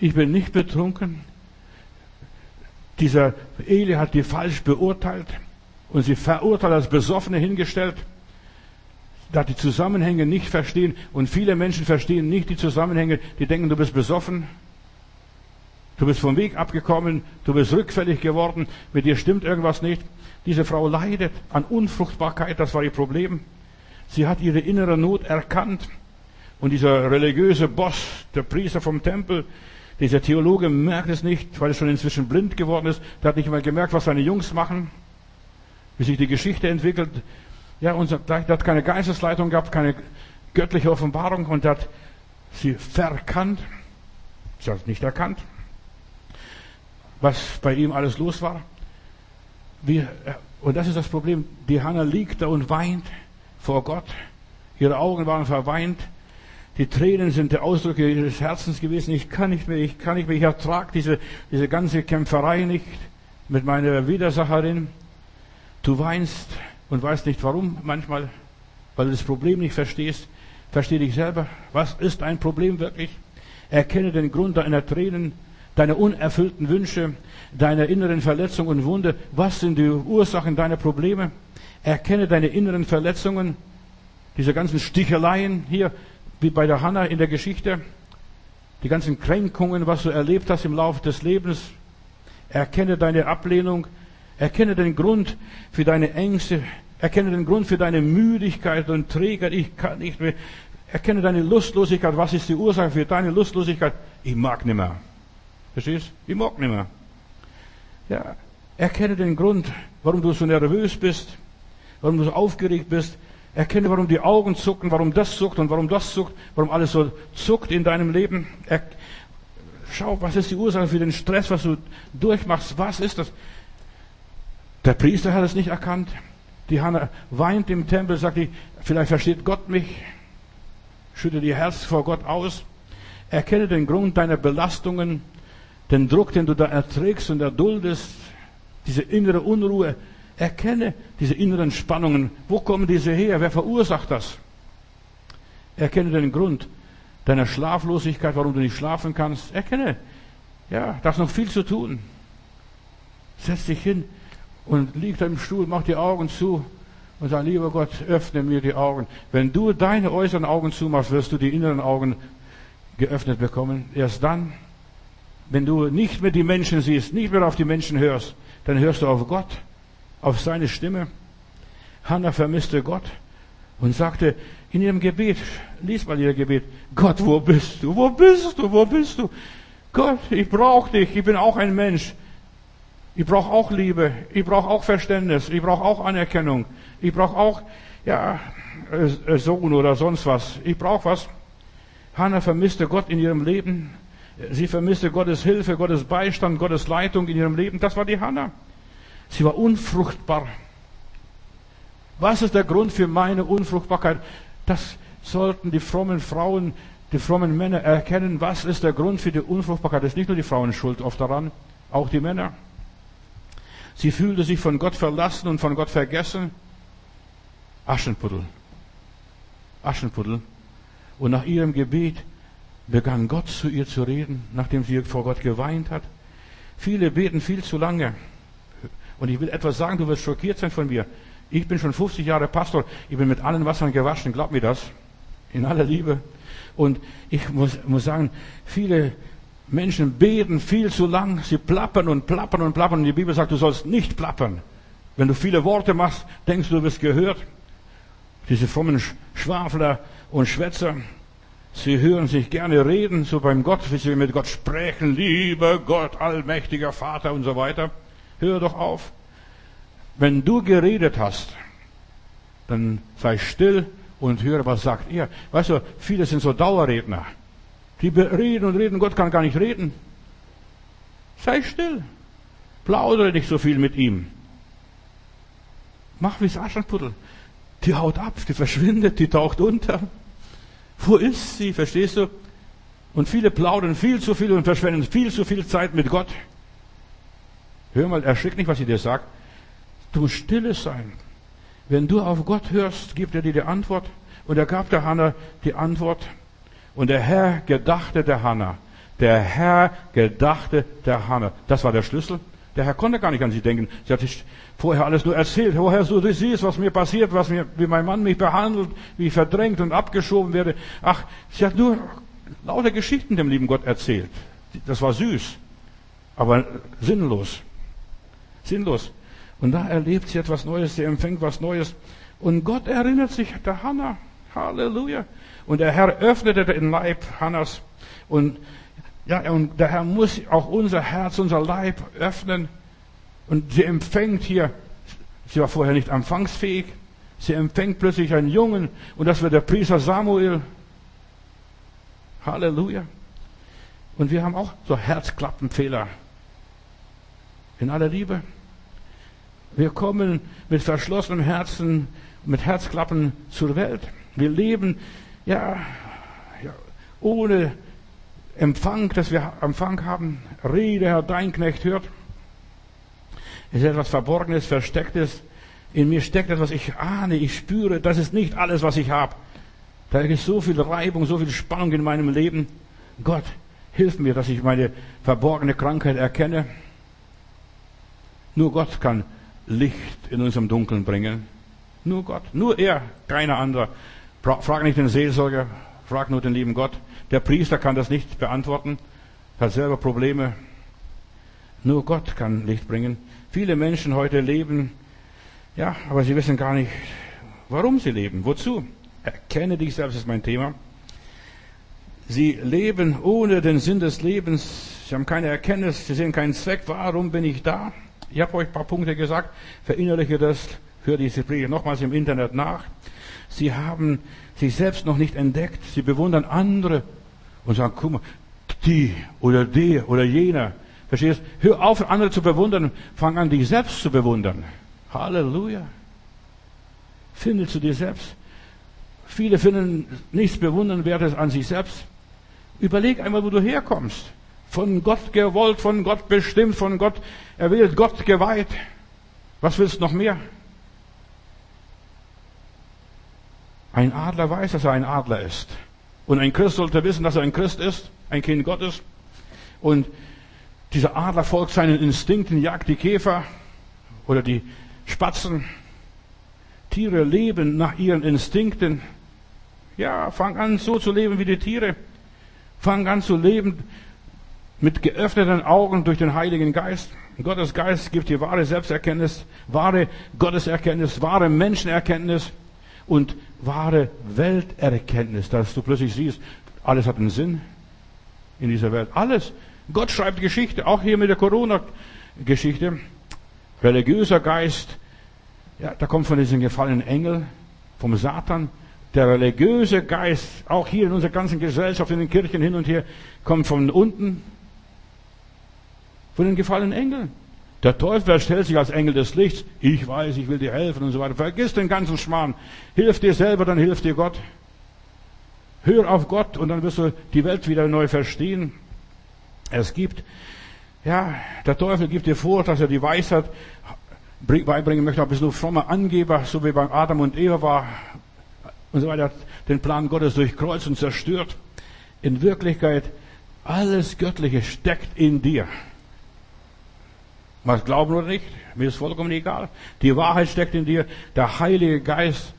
ich bin nicht betrunken. Dieser Eli hat die falsch beurteilt und sie verurteilt als Besoffene hingestellt. Da die Zusammenhänge nicht verstehen und viele Menschen verstehen nicht die Zusammenhänge, die denken, du bist besoffen, du bist vom Weg abgekommen, du bist rückfällig geworden, mit dir stimmt irgendwas nicht. Diese Frau leidet an Unfruchtbarkeit, das war ihr Problem. Sie hat ihre innere Not erkannt und dieser religiöse Boss, der Priester vom Tempel, dieser Theologe merkt es nicht, weil er schon inzwischen blind geworden ist. Der hat nicht mal gemerkt, was seine Jungs machen, wie sich die Geschichte entwickelt. Ja, und der hat keine Geistesleitung gehabt, keine göttliche Offenbarung und hat sie verkannt. Sie hat nicht erkannt, was bei ihm alles los war. Wir, und das ist das Problem. Die Hanna liegt da und weint vor Gott. Ihre Augen waren verweint. Die Tränen sind der Ausdruck ihres Herzens gewesen. Ich kann nicht mehr, ich kann nicht mehr, ich ertrage diese, diese ganze Kämpferei nicht mit meiner Widersacherin. Du weinst und weißt nicht warum manchmal, weil du das Problem nicht verstehst. Versteh dich selber. Was ist ein Problem wirklich? Erkenne den Grund deiner Tränen, deiner unerfüllten Wünsche, deiner inneren Verletzung und Wunde. Was sind die Ursachen deiner Probleme? Erkenne deine inneren Verletzungen, diese ganzen Sticheleien hier wie bei der Hanna in der Geschichte, die ganzen Kränkungen, was du erlebt hast im Laufe des Lebens. Erkenne deine Ablehnung, erkenne den Grund für deine Ängste, erkenne den Grund für deine Müdigkeit und Trägheit. Ich kann nicht mehr. Erkenne deine Lustlosigkeit. Was ist die Ursache für deine Lustlosigkeit? Ich mag nicht mehr. Verstehst? Ich mag nicht mehr. Ja, erkenne den Grund, warum du so nervös bist, warum du so aufgeregt bist. Erkenne, warum die Augen zucken, warum das zuckt und warum das zuckt, warum alles so zuckt in deinem Leben. Er, schau, was ist die Ursache für den Stress, was du durchmachst? Was ist das? Der Priester hat es nicht erkannt. Die Hanna weint im Tempel, sagt die, vielleicht versteht Gott mich. Schütte ihr Herz vor Gott aus. Erkenne den Grund deiner Belastungen, den Druck, den du da erträgst und erduldest, diese innere Unruhe. Erkenne diese inneren Spannungen. Wo kommen diese her? Wer verursacht das? Erkenne den Grund deiner Schlaflosigkeit, warum du nicht schlafen kannst. Erkenne, ja, da ist noch viel zu tun. Setz dich hin und lieg da im Stuhl, mach die Augen zu und sag, lieber Gott, öffne mir die Augen. Wenn du deine äußeren Augen zumachst, wirst du die inneren Augen geöffnet bekommen. Erst dann, wenn du nicht mehr die Menschen siehst, nicht mehr auf die Menschen hörst, dann hörst du auf Gott auf seine Stimme. Hannah vermisste Gott und sagte in ihrem Gebet, lies mal ihr Gebet, Gott, wo bist du? Wo bist du? Wo bist du? Gott, ich brauche dich, ich bin auch ein Mensch. Ich brauche auch Liebe, ich brauche auch Verständnis, ich brauche auch Anerkennung, ich brauche auch, ja, äh, Sohn oder sonst was. Ich brauche was. Hannah vermisste Gott in ihrem Leben. Sie vermisste Gottes Hilfe, Gottes Beistand, Gottes Leitung in ihrem Leben. Das war die Hannah. Sie war unfruchtbar. Was ist der Grund für meine Unfruchtbarkeit? Das sollten die frommen Frauen, die frommen Männer erkennen. Was ist der Grund für die Unfruchtbarkeit? Das ist nicht nur die Frauen schuld oft daran, auch die Männer. Sie fühlte sich von Gott verlassen und von Gott vergessen. Aschenputtel. Aschenputtel. Und nach ihrem Gebet begann Gott zu ihr zu reden, nachdem sie vor Gott geweint hat. Viele beten viel zu lange. Und ich will etwas sagen, du wirst schockiert sein von mir. Ich bin schon 50 Jahre Pastor. Ich bin mit allen Wassern gewaschen. Glaub mir das. In aller Liebe. Und ich muss, muss sagen, viele Menschen beten viel zu lang. Sie plappern und plappern und plappern. Und die Bibel sagt, du sollst nicht plappern. Wenn du viele Worte machst, denkst du, du wirst gehört. Diese frommen Schwafler und Schwätzer, sie hören sich gerne reden, so beim Gott, wie sie mit Gott sprechen, lieber Gott, allmächtiger Vater und so weiter. Hör doch auf. Wenn du geredet hast, dann sei still und höre, was sagt er. Weißt du, viele sind so Dauerredner. Die reden und reden, Gott kann gar nicht reden. Sei still. Plaudere nicht so viel mit ihm. Mach wie das Aschenputtel. Die haut ab, die verschwindet, die taucht unter. Wo ist sie? Verstehst du? Und viele plaudern viel zu viel und verschwenden viel zu viel Zeit mit Gott. Hör mal, erschrick nicht, was ich dir sage. Du stille sein. Wenn du auf Gott hörst, gibt er dir die Antwort. Und er gab der Hanna die Antwort. Und der Herr gedachte der Hanna. Der Herr gedachte der Hanna. Das war der Schlüssel. Der Herr konnte gar nicht an sie denken. Sie hat sich vorher alles nur erzählt. Woher du siehst, was mir passiert, was mir, wie mein Mann mich behandelt, wie ich verdrängt und abgeschoben werde. Ach, sie hat nur lauter Geschichten dem lieben Gott erzählt. Das war süß, aber sinnlos. Sinnlos. Und da erlebt sie etwas Neues, sie empfängt was Neues. Und Gott erinnert sich der Hannah. Halleluja. Und der Herr öffnete den Leib Hannas. Und ja, und der Herr muss auch unser Herz, unser Leib öffnen. Und sie empfängt hier, sie war vorher nicht empfangsfähig. Sie empfängt plötzlich einen Jungen. Und das wird der Priester Samuel. Halleluja. Und wir haben auch so Herzklappenfehler. In aller Liebe. Wir kommen mit verschlossenem Herzen, mit Herzklappen zur Welt. Wir leben, ja, ja ohne Empfang, dass wir Empfang haben. Rede, Herr, dein Knecht hört. Es ist etwas Verborgenes, Verstecktes. In mir steckt etwas, ich ahne, ich spüre, das ist nicht alles, was ich habe. Da ist so viel Reibung, so viel Spannung in meinem Leben. Gott, hilf mir, dass ich meine verborgene Krankheit erkenne. Nur Gott kann Licht in unserem Dunkeln bringen. Nur Gott, nur er, keiner anderer. Frag nicht den Seelsorger, frag nur den lieben Gott. Der Priester kann das nicht beantworten, hat selber Probleme. Nur Gott kann Licht bringen. Viele Menschen heute leben, ja, aber sie wissen gar nicht, warum sie leben, wozu. Erkenne dich selbst ist mein Thema. Sie leben ohne den Sinn des Lebens. Sie haben keine Erkenntnis, sie sehen keinen Zweck. Warum bin ich da? Ich habe euch ein paar Punkte gesagt. Verinnerliche das. Hör diese Predigt nochmals im Internet nach. Sie haben sich selbst noch nicht entdeckt. Sie bewundern andere und sagen, guck mal, die oder der oder jener. Verstehst? Hör auf, andere zu bewundern. Fang an, dich selbst zu bewundern. Halleluja. Finde zu dir selbst. Viele finden nichts Bewundernswertes an sich selbst. Überleg einmal, wo du herkommst. Von Gott gewollt, von Gott bestimmt, von Gott erwählt, Gott geweiht. Was willst du noch mehr? Ein Adler weiß, dass er ein Adler ist. Und ein Christ sollte wissen, dass er ein Christ ist, ein Kind Gottes. Und dieser Adler folgt seinen Instinkten, jagt die Käfer oder die Spatzen. Tiere leben nach ihren Instinkten. Ja, fang an, so zu leben wie die Tiere. Fang an zu leben mit geöffneten Augen durch den Heiligen Geist. Gottes Geist gibt dir wahre Selbsterkenntnis, wahre Gotteserkenntnis, wahre Menschenerkenntnis und wahre Welterkenntnis, dass du plötzlich siehst, alles hat einen Sinn in dieser Welt. Alles. Gott schreibt Geschichte, auch hier mit der Corona-Geschichte. Religiöser Geist, ja, da kommt von diesen gefallenen Engel, vom Satan. Der religiöse Geist, auch hier in unserer ganzen Gesellschaft, in den Kirchen hin und her, kommt von unten, von den gefallenen Engeln. Der Teufel stellt sich als Engel des Lichts. Ich weiß, ich will dir helfen und so weiter. Vergiss den ganzen Schmarrn. Hilf dir selber, dann hilft dir Gott. Hör auf Gott und dann wirst du die Welt wieder neu verstehen. Es gibt, ja, der Teufel gibt dir vor, dass er die Weisheit beibringen möchte, aber bist du frommer Angeber, so wie beim Adam und Eva war und so weiter, den Plan Gottes durchkreuzt und zerstört. In Wirklichkeit, alles Göttliche steckt in dir. Mal glauben oder nicht, mir ist vollkommen egal. Die Wahrheit steckt in dir. Der Heilige Geist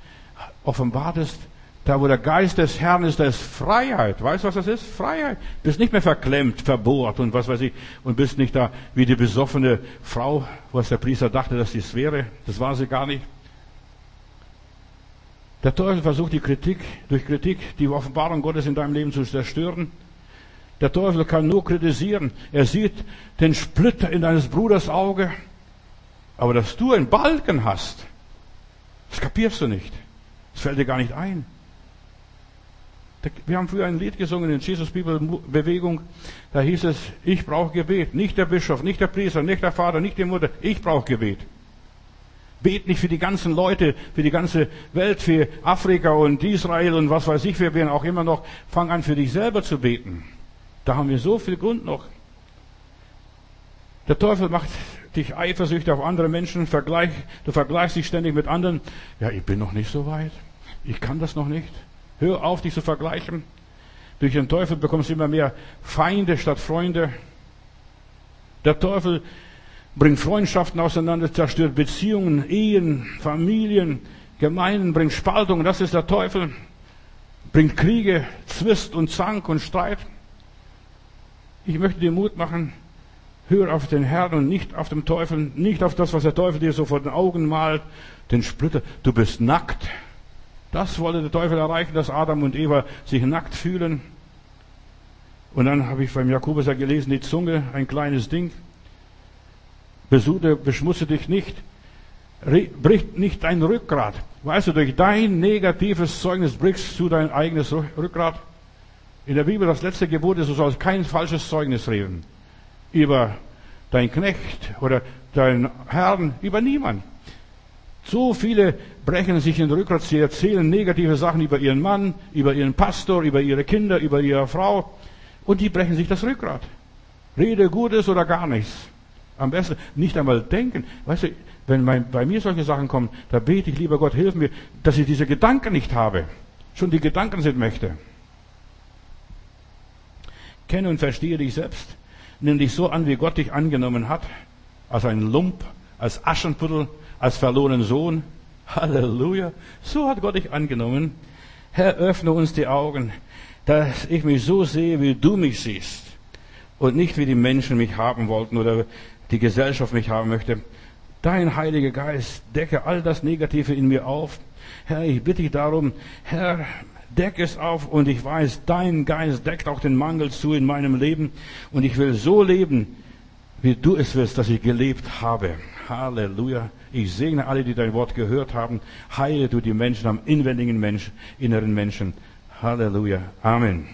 offenbart es. Da, wo der Geist des Herrn ist, da ist Freiheit. Weißt du, was das ist? Freiheit. Bist nicht mehr verklemmt, verbohrt und was weiß ich. Und bist nicht da wie die besoffene Frau, was der Priester dachte, dass sie es wäre. Das war sie gar nicht. Der Teufel versucht die Kritik, durch Kritik, die Offenbarung Gottes in deinem Leben zu zerstören. Der Teufel kann nur kritisieren. Er sieht den Splitter in deines Bruders Auge. Aber dass du einen Balken hast, das kapierst du nicht. Das fällt dir gar nicht ein. Wir haben früher ein Lied gesungen in Jesus People Bewegung. Da hieß es, ich brauche Gebet. Nicht der Bischof, nicht der Priester, nicht der Vater, nicht die Mutter. Ich brauche Gebet. Bet nicht für die ganzen Leute, für die ganze Welt, für Afrika und Israel und was weiß ich, wir werden auch immer noch. Fang an, für dich selber zu beten. Da haben wir so viel Grund noch. Der Teufel macht dich eifersüchtig auf andere Menschen, vergleich, du vergleichst dich ständig mit anderen. Ja, ich bin noch nicht so weit. Ich kann das noch nicht. Hör auf, dich zu vergleichen. Durch den Teufel bekommst du immer mehr Feinde statt Freunde. Der Teufel bringt Freundschaften auseinander, zerstört Beziehungen, Ehen, Familien, Gemeinden, bringt Spaltung. Das ist der Teufel. Bringt Kriege, Zwist und Zank und Streit. Ich möchte dir Mut machen, hör auf den Herrn und nicht auf den Teufel, nicht auf das, was der Teufel dir so vor den Augen malt, den Splitter. Du bist nackt. Das wollte der Teufel erreichen, dass Adam und Eva sich nackt fühlen. Und dann habe ich beim Jakobus ja gelesen, die Zunge, ein kleines Ding. Besude, beschmutze dich nicht. Bricht nicht dein Rückgrat. Weißt du, durch dein negatives Zeugnis brichst du dein eigenes Rückgrat. In der Bibel das letzte Gebot ist, du sollst kein falsches Zeugnis reden. Über dein Knecht oder deinen Herrn, über niemand. So viele brechen sich in den Rückgrat, sie erzählen negative Sachen über ihren Mann, über ihren Pastor, über ihre Kinder, über ihre Frau. Und die brechen sich das Rückgrat. Rede Gutes oder gar nichts. Am besten nicht einmal denken. Weißt du, wenn mein, bei mir solche Sachen kommen, da bete ich, lieber Gott, hilf mir, dass ich diese Gedanken nicht habe. Schon die Gedanken sind Mächte. Kenne und verstehe dich selbst. Nimm dich so an, wie Gott dich angenommen hat. Als ein Lump, als Aschenputtel, als verlorenen Sohn. Halleluja. So hat Gott dich angenommen. Herr, öffne uns die Augen, dass ich mich so sehe, wie du mich siehst. Und nicht wie die Menschen mich haben wollten oder die Gesellschaft mich haben möchte. Dein Heiliger Geist decke all das Negative in mir auf. Herr, ich bitte dich darum, Herr, Deck es auf und ich weiß, dein Geist deckt auch den Mangel zu in meinem Leben und ich will so leben, wie du es willst, dass ich gelebt habe. Halleluja. Ich segne alle, die dein Wort gehört haben. Heile du die Menschen am inwendigen Mensch, inneren Menschen. Halleluja. Amen.